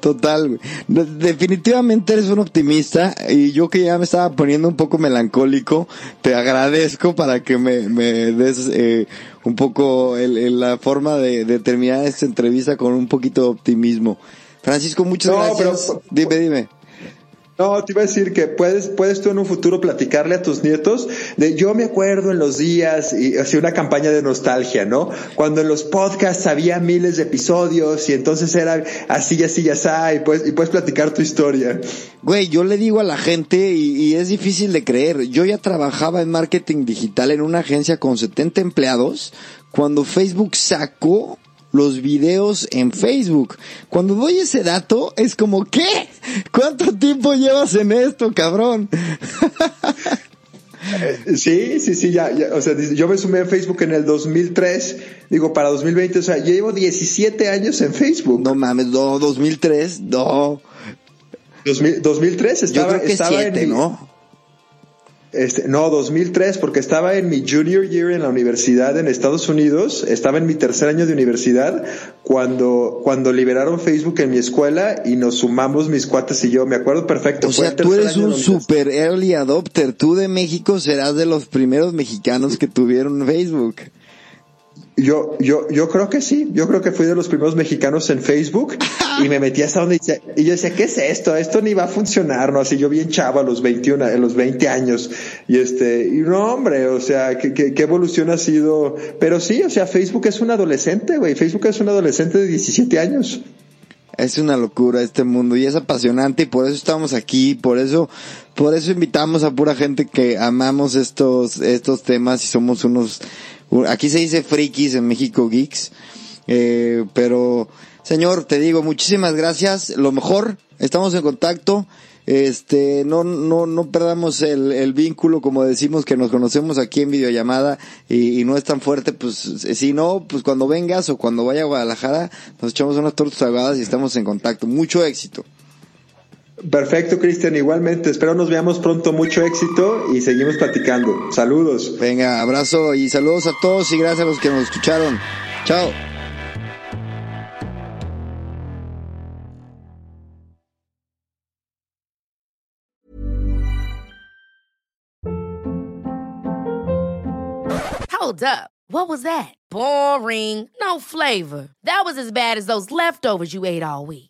Total, Definitivamente eres un optimista y yo que ya me estaba poniendo un poco melancólico, te agradezco para que me, des eh, un poco la forma de, terminar esta entrevista con un poquito de optimismo. Francisco, muchas gracias. dime, dime. No, te iba a decir que puedes, puedes tú en un futuro platicarle a tus nietos de yo me acuerdo en los días y así una campaña de nostalgia, ¿no? Cuando en los podcasts había miles de episodios y entonces era así, así, así, y puedes, y puedes platicar tu historia. Güey, yo le digo a la gente y, y es difícil de creer. Yo ya trabajaba en marketing digital en una agencia con 70 empleados cuando Facebook sacó los videos en Facebook. Cuando doy ese dato, es como, ¿qué? ¿Cuánto tiempo llevas en esto, cabrón? (laughs) Sí, sí, sí, ya, o sea, yo me sumé a Facebook en el 2003, digo, para 2020, o sea, llevo 17 años en Facebook. No mames, no, 2003, no. 2003 estaba, yo creo que estaba en ¿no? Este, no, 2003, porque estaba en mi junior year en la universidad en Estados Unidos, estaba en mi tercer año de universidad, cuando, cuando liberaron Facebook en mi escuela y nos sumamos mis cuates y yo, me acuerdo perfecto. O sea, tú eres un super early adopter, tú de México serás de los primeros mexicanos que tuvieron Facebook. Yo, yo, yo creo que sí. Yo creo que fui de los primeros mexicanos en Facebook y me metí hasta donde y yo decía, ¿qué es esto? Esto ni va a funcionar, ¿no? Así yo bien chavo a los 21, a los 20 años. Y este, y no, hombre, o sea, ¿qué, qué, evolución ha sido? Pero sí, o sea, Facebook es un adolescente, güey. Facebook es un adolescente de 17 años. Es una locura este mundo y es apasionante y por eso estamos aquí, por eso, por eso invitamos a pura gente que amamos estos, estos temas y somos unos Aquí se dice frikis, en México geeks. Eh, pero, señor, te digo, muchísimas gracias. Lo mejor, estamos en contacto. Este, no, no, no perdamos el, el vínculo, como decimos que nos conocemos aquí en videollamada y, y no es tan fuerte, pues, si no, pues cuando vengas o cuando vaya a Guadalajara, nos echamos unas tortas ahogadas y estamos en contacto. Mucho éxito. Perfecto, Cristian. Igualmente, espero nos veamos pronto. Mucho éxito y seguimos platicando. Saludos. Venga, abrazo y saludos a todos y gracias a los que nos escucharon. Chao. Hold up. What was that? Boring. No flavor. That was as bad as those leftovers you ate all week.